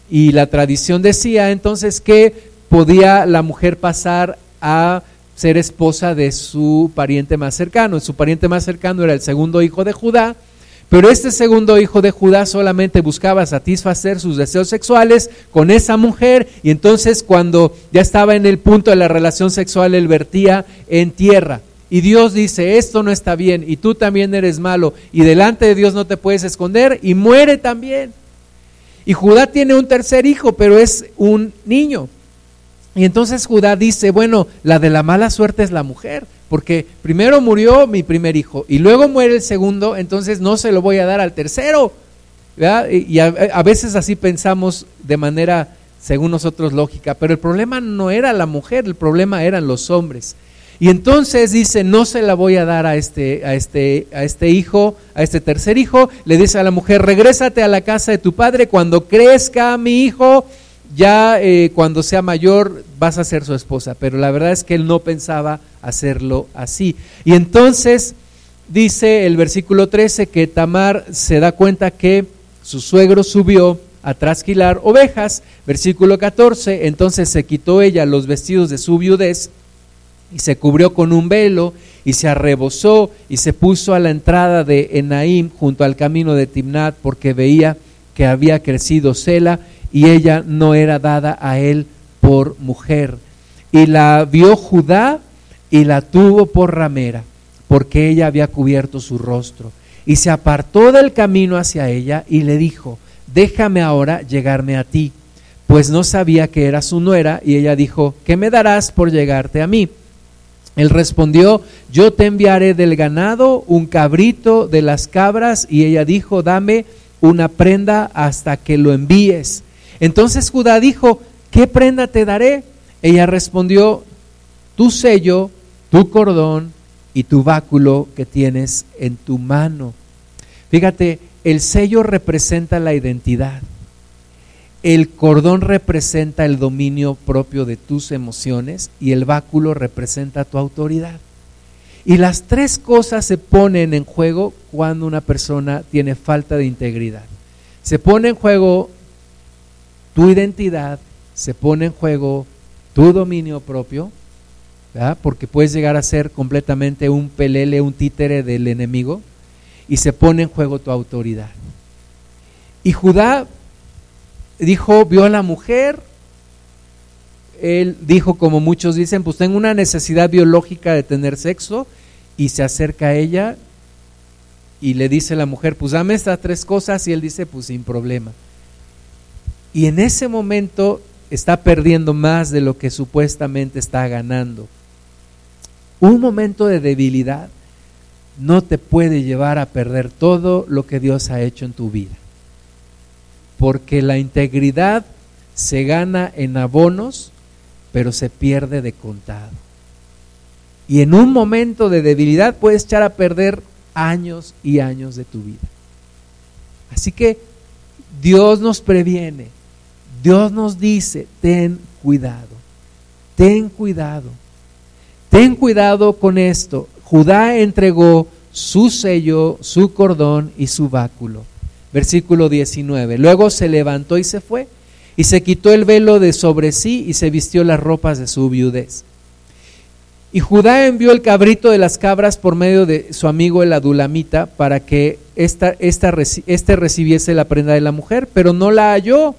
Speaker 1: y la tradición decía entonces que podía la mujer pasar a ser esposa de su pariente más cercano. Su pariente más cercano era el segundo hijo de Judá, pero este segundo hijo de Judá solamente buscaba satisfacer sus deseos sexuales con esa mujer y entonces cuando ya estaba en el punto de la relación sexual, él vertía en tierra. Y Dios dice, esto no está bien y tú también eres malo y delante de Dios no te puedes esconder y muere también. Y Judá tiene un tercer hijo, pero es un niño. Y entonces Judá dice, bueno, la de la mala suerte es la mujer, porque primero murió mi primer hijo y luego muere el segundo, entonces no se lo voy a dar al tercero. Y a, veces así pensamos de manera, según nosotros, lógica, pero el problema no era la mujer, el problema eran los hombres. Y entonces dice, no se la voy a dar a este, a este, a este hijo, a este tercer hijo. Le dice a la mujer, regrésate a la casa de tu padre, cuando crezca mi hijo, ya eh, cuando sea mayor vas a ser su esposa. Pero la verdad es que él no pensaba hacerlo así. Y entonces dice el versículo 13 que Tamar se da cuenta que su suegro subió a trasquilar ovejas. Versículo 14, entonces se quitó ella los vestidos de su viudez y se cubrió con un velo y se arrebozó y se puso a la entrada de Enaim junto al camino de Timnat porque veía que había crecido Sela y ella no era dada a él por mujer. Y la vio Judá y la tuvo por ramera porque ella había cubierto su rostro. Y se apartó del camino hacia ella y le dijo, déjame ahora llegarme a ti, pues no sabía que era su nuera. Y ella dijo, ¿qué me darás por llegarte a mí? Él respondió, yo te enviaré del ganado un cabrito de las cabras y ella dijo, dame una prenda hasta que lo envíes. Entonces Judá dijo, ¿qué prenda te daré? Ella respondió, tu sello, tu cordón y tu báculo que tienes en tu mano. Fíjate, el sello representa la identidad. El cordón representa el dominio propio de tus emociones y el báculo representa tu autoridad. Y las tres cosas se ponen en juego cuando una persona tiene falta de integridad. Se pone en juego tu identidad, se pone en juego tu dominio propio, porque puedes llegar a ser completamente un pelele, un títere del enemigo, y se pone en juego tu autoridad. Y Judá dijo, vio a la mujer, él dijo, como muchos dicen, pues tengo una necesidad biológica de tener sexo, y se acerca a ella y le dice a la mujer, pues dame estas tres cosas, y él dice, pues sin problema. Y en ese momento está perdiendo más de lo que supuestamente está ganando. Un momento de debilidad no te puede llevar a perder todo lo que Dios ha hecho en tu vida. Porque la integridad se gana en abonos, pero se pierde de contado. Y en un momento de debilidad puedes echar a perder años y años de tu vida. Así que Dios nos previene, Dios nos dice, ten cuidado, ten cuidado, ten cuidado con esto. Judá entregó su sello, su cordón y su báculo. Versículo 19. Luego se levantó y se fue, y se quitó el velo de sobre sí y se vistió las ropas de su viudez. Y Judá envió el cabrito de las cabras por medio de su amigo el adulamita para que esta, este recibiese la prenda de la mujer, pero no la halló.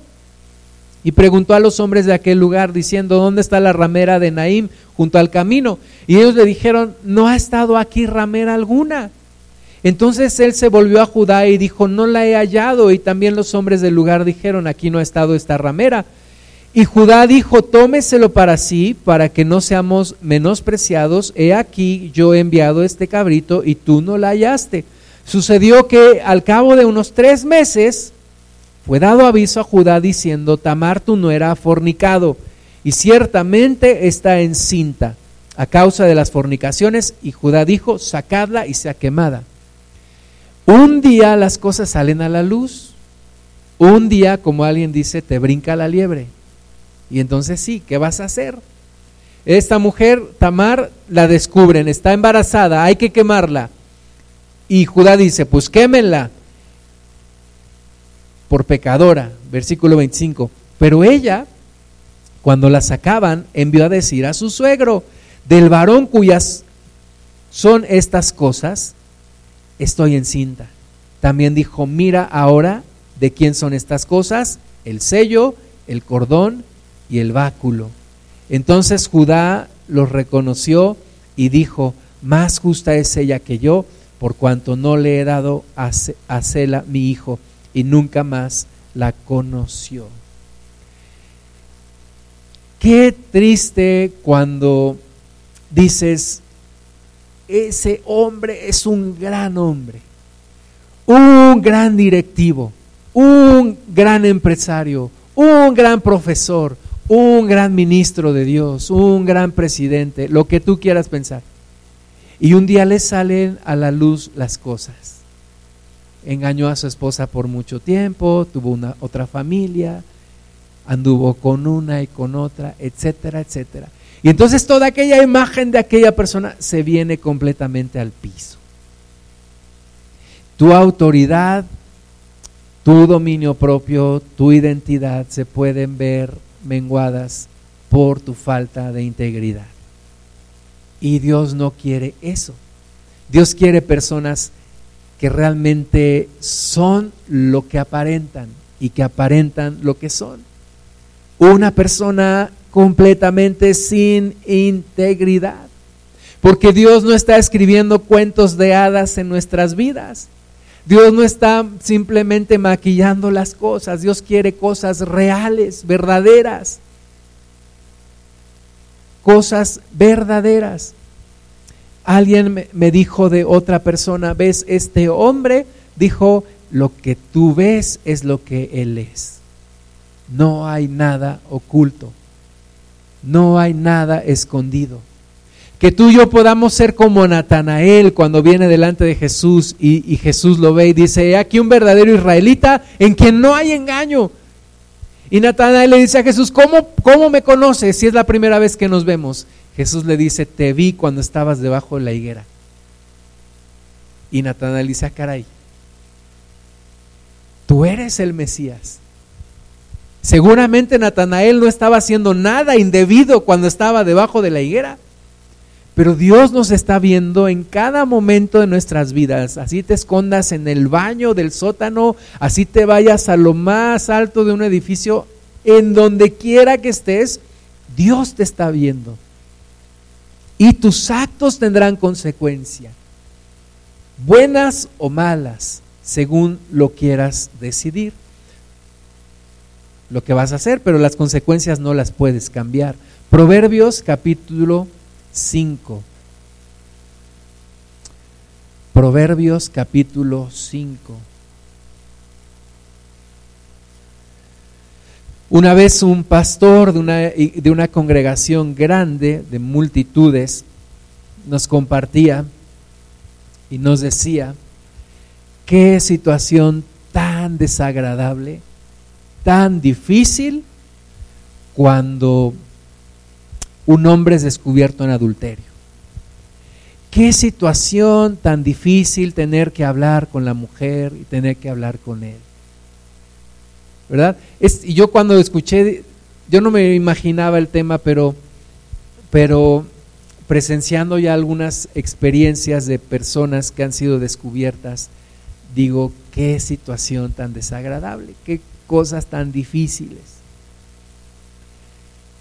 Speaker 1: Y preguntó a los hombres de aquel lugar diciendo, ¿dónde está la ramera de Naim junto al camino? Y ellos le dijeron, no ha estado aquí ramera alguna. Entonces él se volvió a Judá y dijo, no la he hallado. Y también los hombres del lugar dijeron, aquí no ha estado esta ramera. Y Judá dijo, tómeselo para sí, para que no seamos menospreciados. He aquí, yo he enviado este cabrito y tú no la hallaste. Sucedió que al cabo de unos tres meses fue dado aviso a Judá diciendo, Tamar tu nuera ha fornicado y ciertamente está encinta a causa de las fornicaciones. Y Judá dijo, sacadla y sea quemada. Un día las cosas salen a la luz. Un día, como alguien dice, te brinca la liebre y entonces sí, ¿qué vas a hacer? Esta mujer, Tamar, la descubren, está embarazada, hay que quemarla. Y Judá dice, pues quémenla por pecadora, versículo 25. Pero ella, cuando la sacaban, envió a decir a su suegro, del varón cuyas son estas cosas, estoy encinta. También dijo, mira ahora de quién son estas cosas, el sello, el cordón y el báculo. Entonces Judá los reconoció y dijo, más justa es ella que yo, por cuanto no le he dado a Sela mi hijo, y nunca más la conoció. Qué triste cuando dices, ese hombre es un gran hombre, un gran directivo, un gran empresario, un gran profesor, un gran ministro de Dios, un gran presidente, lo que tú quieras pensar. Y un día le salen a la luz las cosas. Engañó a su esposa por mucho tiempo, tuvo una otra familia, anduvo con una y con otra, etcétera, etcétera. Y entonces toda aquella imagen de aquella persona se viene completamente al piso. Tu autoridad, tu dominio propio, tu identidad se pueden ver menguadas por tu falta de integridad. Y Dios no quiere eso. Dios quiere personas que realmente son lo que aparentan y que aparentan lo que son. Una persona completamente sin integridad. Porque Dios no está escribiendo cuentos de hadas en nuestras vidas. Dios no está simplemente maquillando las cosas, Dios quiere cosas reales, verdaderas. Cosas verdaderas. Alguien me, dijo de otra persona, ves, este hombre dijo, lo que tú ves es lo que él es. No hay nada oculto, no hay nada escondido que tú y yo podamos ser como Natanael cuando viene delante de Jesús y, Jesús lo ve y dice, aquí un verdadero israelita en quien no hay engaño. Y Natanael le dice a Jesús, ¿cómo, ¿cómo me conoces si es la primera vez que nos vemos? Jesús le dice, te vi cuando estabas debajo de la higuera. Y Natanael dice, ah, caray, tú eres el Mesías. Seguramente Natanael no estaba haciendo nada indebido cuando estaba debajo de la higuera. Pero Dios nos está viendo en cada momento de nuestras vidas. Así te escondas en el baño del sótano, así te vayas a lo más alto de un edificio, en donde quiera que estés, Dios te está viendo. Y tus actos tendrán consecuencia, buenas o malas, según lo quieras decidir. Lo que vas a hacer, pero las consecuencias no las puedes cambiar. Proverbios capítulo 5. Proverbios capítulo 5. Una vez un pastor de una, de una congregación grande, de multitudes, nos compartía y nos decía, qué situación tan desagradable, tan difícil cuando un hombre es descubierto en adulterio. Qué situación tan difícil tener que hablar con la mujer y tener que hablar con él. ¿verdad? Y yo cuando escuché, yo no me imaginaba el tema, pero, pero presenciando ya algunas experiencias de personas que han sido descubiertas, digo, qué situación tan desagradable, qué cosas tan difíciles.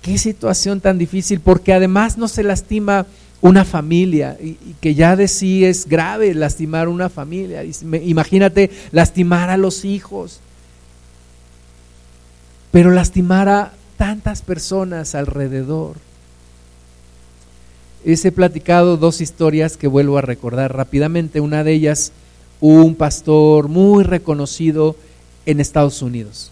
Speaker 1: Qué situación tan difícil, porque además no se lastima una familia, y, que ya de sí es grave lastimar una familia. Imagínate lastimar a los hijos, pero lastimar a tantas personas alrededor. he platicado dos historias que vuelvo a recordar rápidamente. Una de ellas, un pastor muy reconocido en Estados Unidos,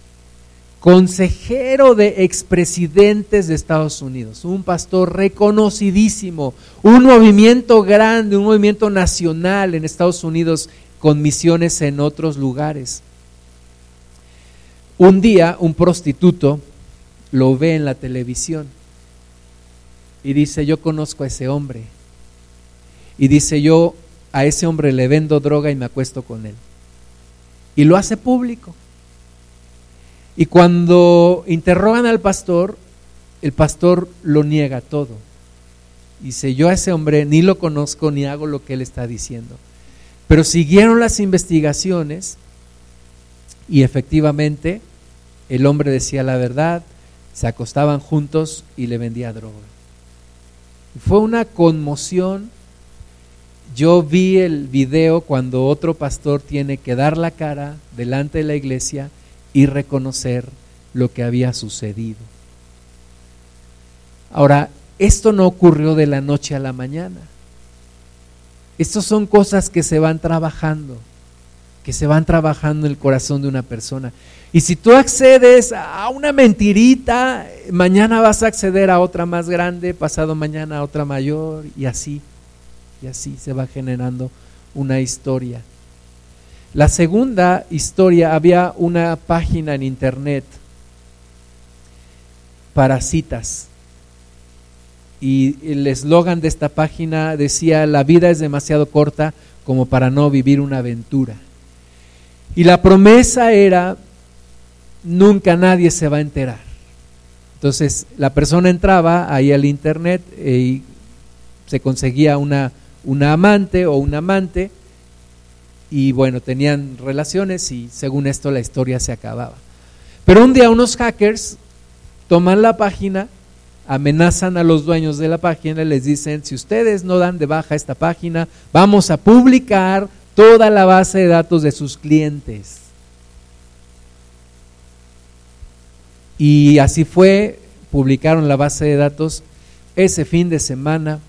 Speaker 1: consejero de expresidentes de Estados Unidos, un pastor reconocidísimo, un movimiento grande, un movimiento nacional en Estados Unidos con misiones en otros lugares. Un día un prostituto lo ve en la televisión y dice, yo conozco a ese hombre. Y dice, yo a ese hombre le vendo droga y me acuesto con él. Y lo hace público. Y cuando interrogan al pastor, el pastor lo niega todo. Dice, yo a ese hombre ni lo conozco ni hago lo que él está diciendo. Pero siguieron las investigaciones y efectivamente el hombre decía la verdad, se acostaban juntos y le vendía droga. Fue una conmoción. Yo vi el video cuando otro pastor tiene que dar la cara delante de la iglesia y reconocer lo que había sucedido. Ahora, esto no ocurrió de la noche a la mañana. Estas son cosas que se van trabajando que se van trabajando en el corazón de una persona. Y si tú accedes a una mentirita, mañana vas a acceder a otra más grande, pasado mañana a otra mayor, y así, y así se va generando una historia. La segunda historia, había una página en internet para citas. Y el eslogan de esta página decía, la vida es demasiado corta como para no vivir una aventura. Y la promesa era, nunca nadie se va a enterar. Entonces la persona entraba ahí al internet eh, y se conseguía una, una amante o un amante y bueno, tenían relaciones y según esto la historia se acababa. Pero un día unos hackers toman la página, amenazan a los dueños de la página y les dicen, si ustedes no dan de baja esta página, vamos a publicar toda la base de datos de sus clientes. Y así fue, publicaron la base de datos. Ese fin de semana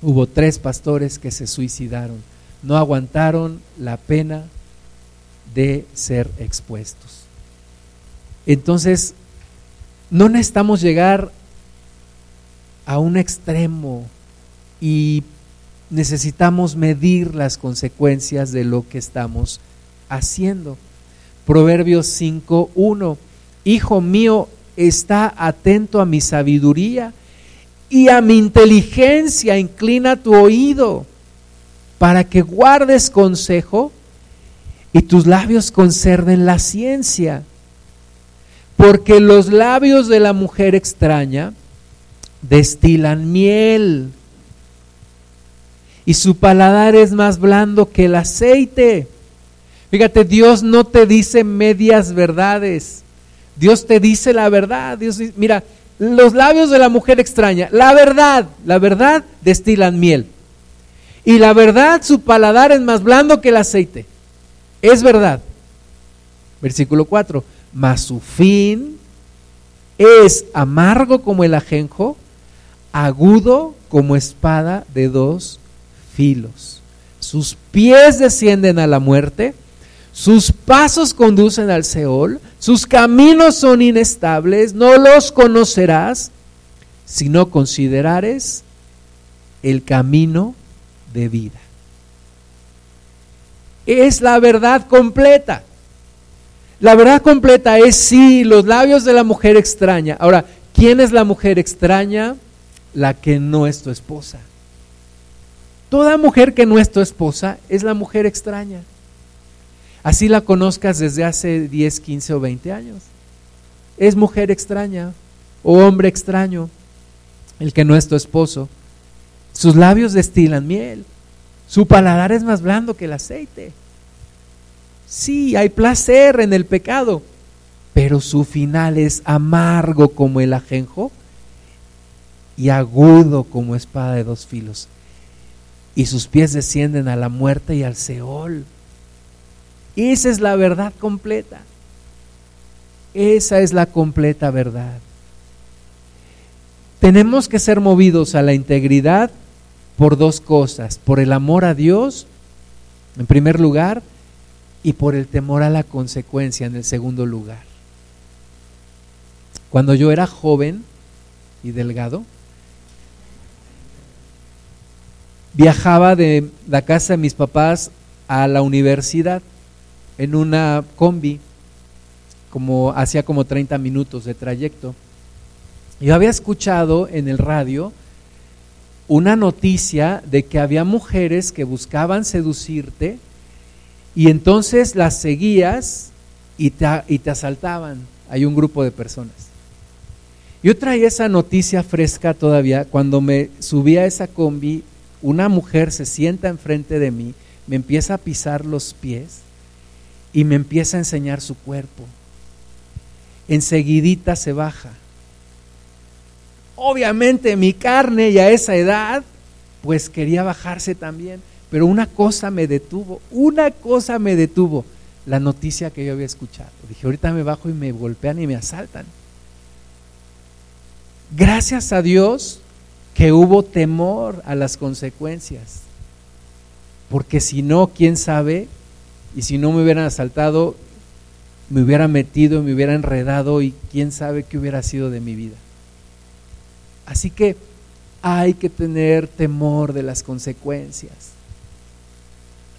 Speaker 1: hubo tres pastores que se suicidaron. No aguantaron la pena de ser expuestos. Entonces, no necesitamos llegar a un extremo y necesitamos medir las consecuencias de lo que estamos haciendo. Proverbios 5.1, Hijo mío, está atento a mi sabiduría y a mi inteligencia, inclina tu oído para que guardes consejo y tus labios conserven la ciencia. Porque los labios de la mujer extraña destilan miel y su paladar es más blando que el aceite. Fíjate, Dios no te dice medias verdades. Dios te dice la verdad. Dios mira, los labios de la mujer extraña, la verdad, la verdad destilan miel. Y la verdad, su paladar es más blando que el aceite. Es verdad. Versículo 4. mas su fin es amargo como el ajenjo, agudo como espada de dos filos. Sus pies descienden a la muerte, sus pasos conducen al Seol, sus caminos son inestables, no los conocerás si no considerares el camino de vida. Es la verdad completa. La verdad completa es sí, los labios de la mujer extraña. Ahora, ¿quién es la mujer extraña? La que no es tu esposa. Toda mujer que no es tu esposa es la mujer extraña. Así la conozcas desde hace 10, 15 o 20 años. Es mujer extraña o hombre extraño el que no es tu esposo. Sus labios destilan miel. Su paladar es más blando que el aceite. Sí, hay placer en el pecado, pero su final es amargo como el ajenjo y agudo como espada de dos filos. Y sus pies descienden a la muerte y al Seol. Esa es la verdad completa. Esa es la completa verdad. Tenemos que ser movidos a la integridad por dos cosas, por el amor a Dios, en primer lugar, y por el temor a la consecuencia, en el segundo lugar. Cuando yo era joven y delgado, viajaba de la casa de mis papás a la universidad en una combi, como hacía como 30 minutos de trayecto. Yo había escuchado en el radio una noticia de que había mujeres que buscaban seducirte y entonces las seguías y te, y te asaltaban. Hay un grupo de personas. Yo traía esa noticia fresca todavía cuando me subí a esa combi, una mujer se sienta enfrente de mí, me empieza a pisar los pies y me empieza a enseñar su cuerpo. Enseguidita se baja Obviamente mi carne y a esa edad, pues quería bajarse también. Pero una cosa me detuvo, una cosa me detuvo, la noticia que yo había escuchado. Dije, ahorita me bajo y me golpean y me asaltan. Gracias a Dios que hubo temor a las consecuencias. Porque si no, quién sabe, y si no me hubieran asaltado, me hubiera metido, me hubiera enredado y quién sabe qué hubiera sido de mi vida. Así que hay que tener temor de las consecuencias.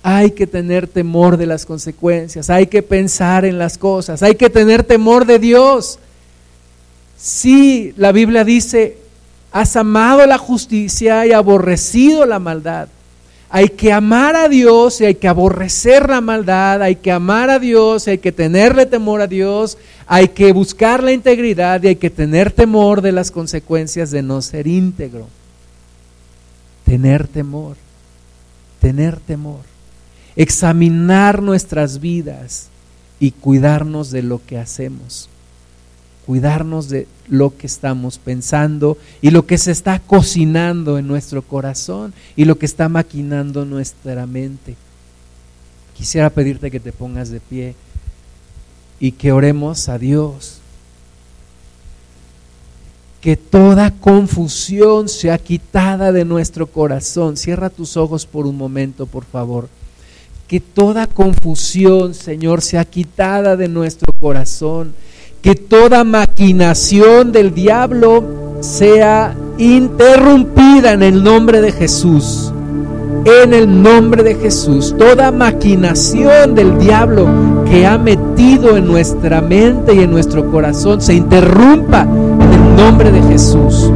Speaker 1: Hay que tener temor de las consecuencias, hay que pensar en las cosas, hay que tener temor de Dios. Si la Biblia dice, has amado la justicia y aborrecido la maldad. Hay que amar a Dios y hay que aborrecer la maldad, hay que amar a Dios, y hay que tenerle temor a Dios, hay que buscar la integridad y hay que tener temor de las consecuencias de no ser íntegro. Tener temor, tener temor. Examinar nuestras vidas y cuidarnos de lo que hacemos cuidarnos de lo que estamos pensando y lo que se está cocinando en nuestro corazón y lo que está maquinando nuestra mente. Quisiera pedirte que te pongas de pie y que oremos a Dios. Que toda confusión sea quitada de nuestro corazón. Cierra tus ojos por un momento, por favor. Que toda confusión, Señor, sea quitada de nuestro corazón que toda maquinación del diablo sea interrumpida en el nombre de Jesús. En el nombre de Jesús, toda maquinación del diablo que ha metido en nuestra mente y en nuestro corazón se interrumpa en el nombre de Jesús.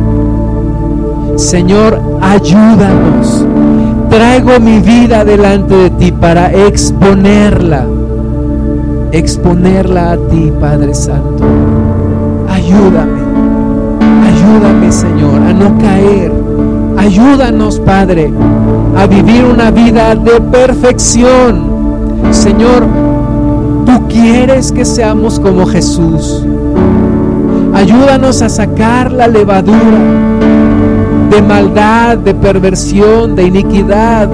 Speaker 1: Señor, ayúdanos. Traigo mi vida delante de ti para exponerla exponerla a ti, Padre Santo. Ayúdame, ayúdame, Señor, a no caer. Ayúdanos, Padre, a vivir una vida de perfección. Señor, tú quieres que seamos como Jesús. Ayúdanos a sacar la levadura de maldad, de perversión, de iniquidad,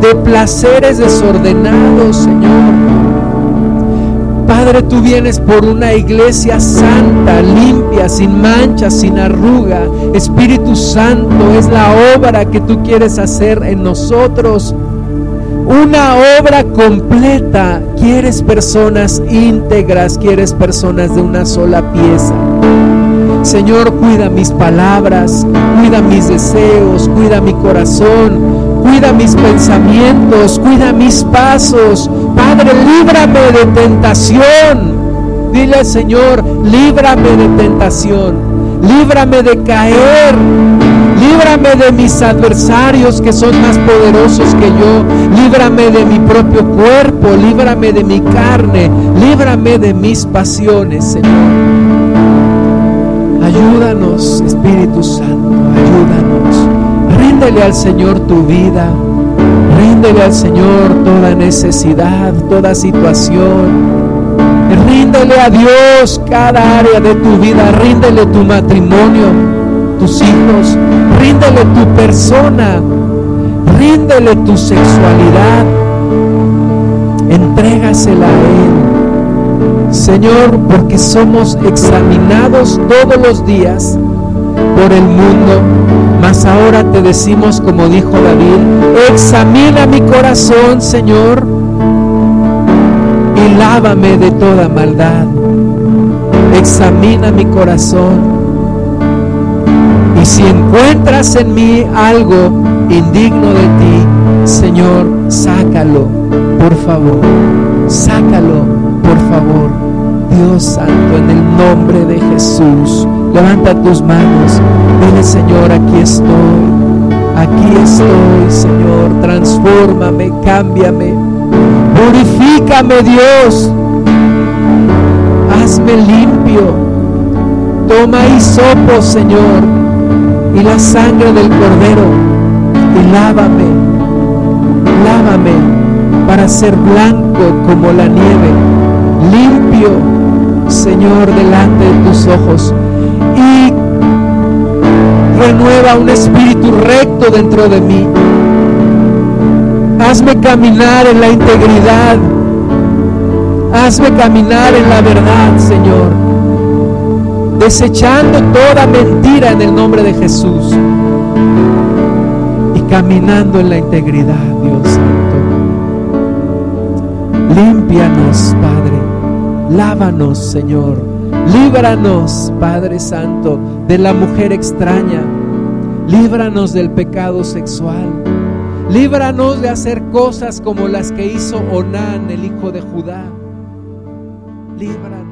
Speaker 1: de placeres desordenados, Señor Padre, tú vienes por una iglesia santa, limpia, sin mancha, sin arruga. Espíritu Santo es la obra que tú quieres hacer en nosotros. Una obra completa. Quieres personas íntegras, quieres personas de una sola pieza. Señor, cuida mis palabras, cuida mis deseos, cuida mi corazón, cuida mis pensamientos, cuida mis pasos. Padre, líbrame de tentación. Dile al Señor, líbrame de tentación, líbrame de caer, líbrame de mis adversarios que son más poderosos que yo, líbrame de mi propio cuerpo, líbrame de mi carne, líbrame de mis pasiones, Señor. Ayúdanos, Espíritu Santo, ayúdanos. Ríndele al Señor tu vida. Ríndele al Señor toda necesidad, toda situación. Ríndele a Dios cada área de tu vida. Ríndele tu matrimonio, tus hijos. Ríndele tu persona. Ríndele tu sexualidad. Entrégasela a Él. Señor, porque somos examinados todos los días por el mundo, mas ahora te decimos como dijo David, examina mi corazón, Señor, y lávame de toda maldad. Examina mi corazón. Y si encuentras en mí algo indigno de ti, Señor, sácalo, por favor, sácalo por favor, Dios Santo, en el nombre de Jesús, levanta tus manos. Dile, Señor, aquí estoy. Aquí estoy, Señor. Transfórmame, cámbiame. Purifícame, Dios. Hazme limpio. Toma hisopo, Señor, y la sangre del cordero y lávame. Lávame para ser blanco como la nieve limpio, Señor, delante de tus ojos. Y renueva un espíritu recto dentro de mí. Hazme caminar en la integridad. Hazme caminar en la verdad, Señor. Desechando toda mentira en el nombre de Jesús. Y caminando en la integridad, Dios Santo. Límpianos, Padre. Lávanos, Señor. Líbranos, Padre Santo, de la mujer extraña. Líbranos del pecado sexual. Líbranos de hacer cosas como las que hizo Onán, el hijo de Judá. Líbranos.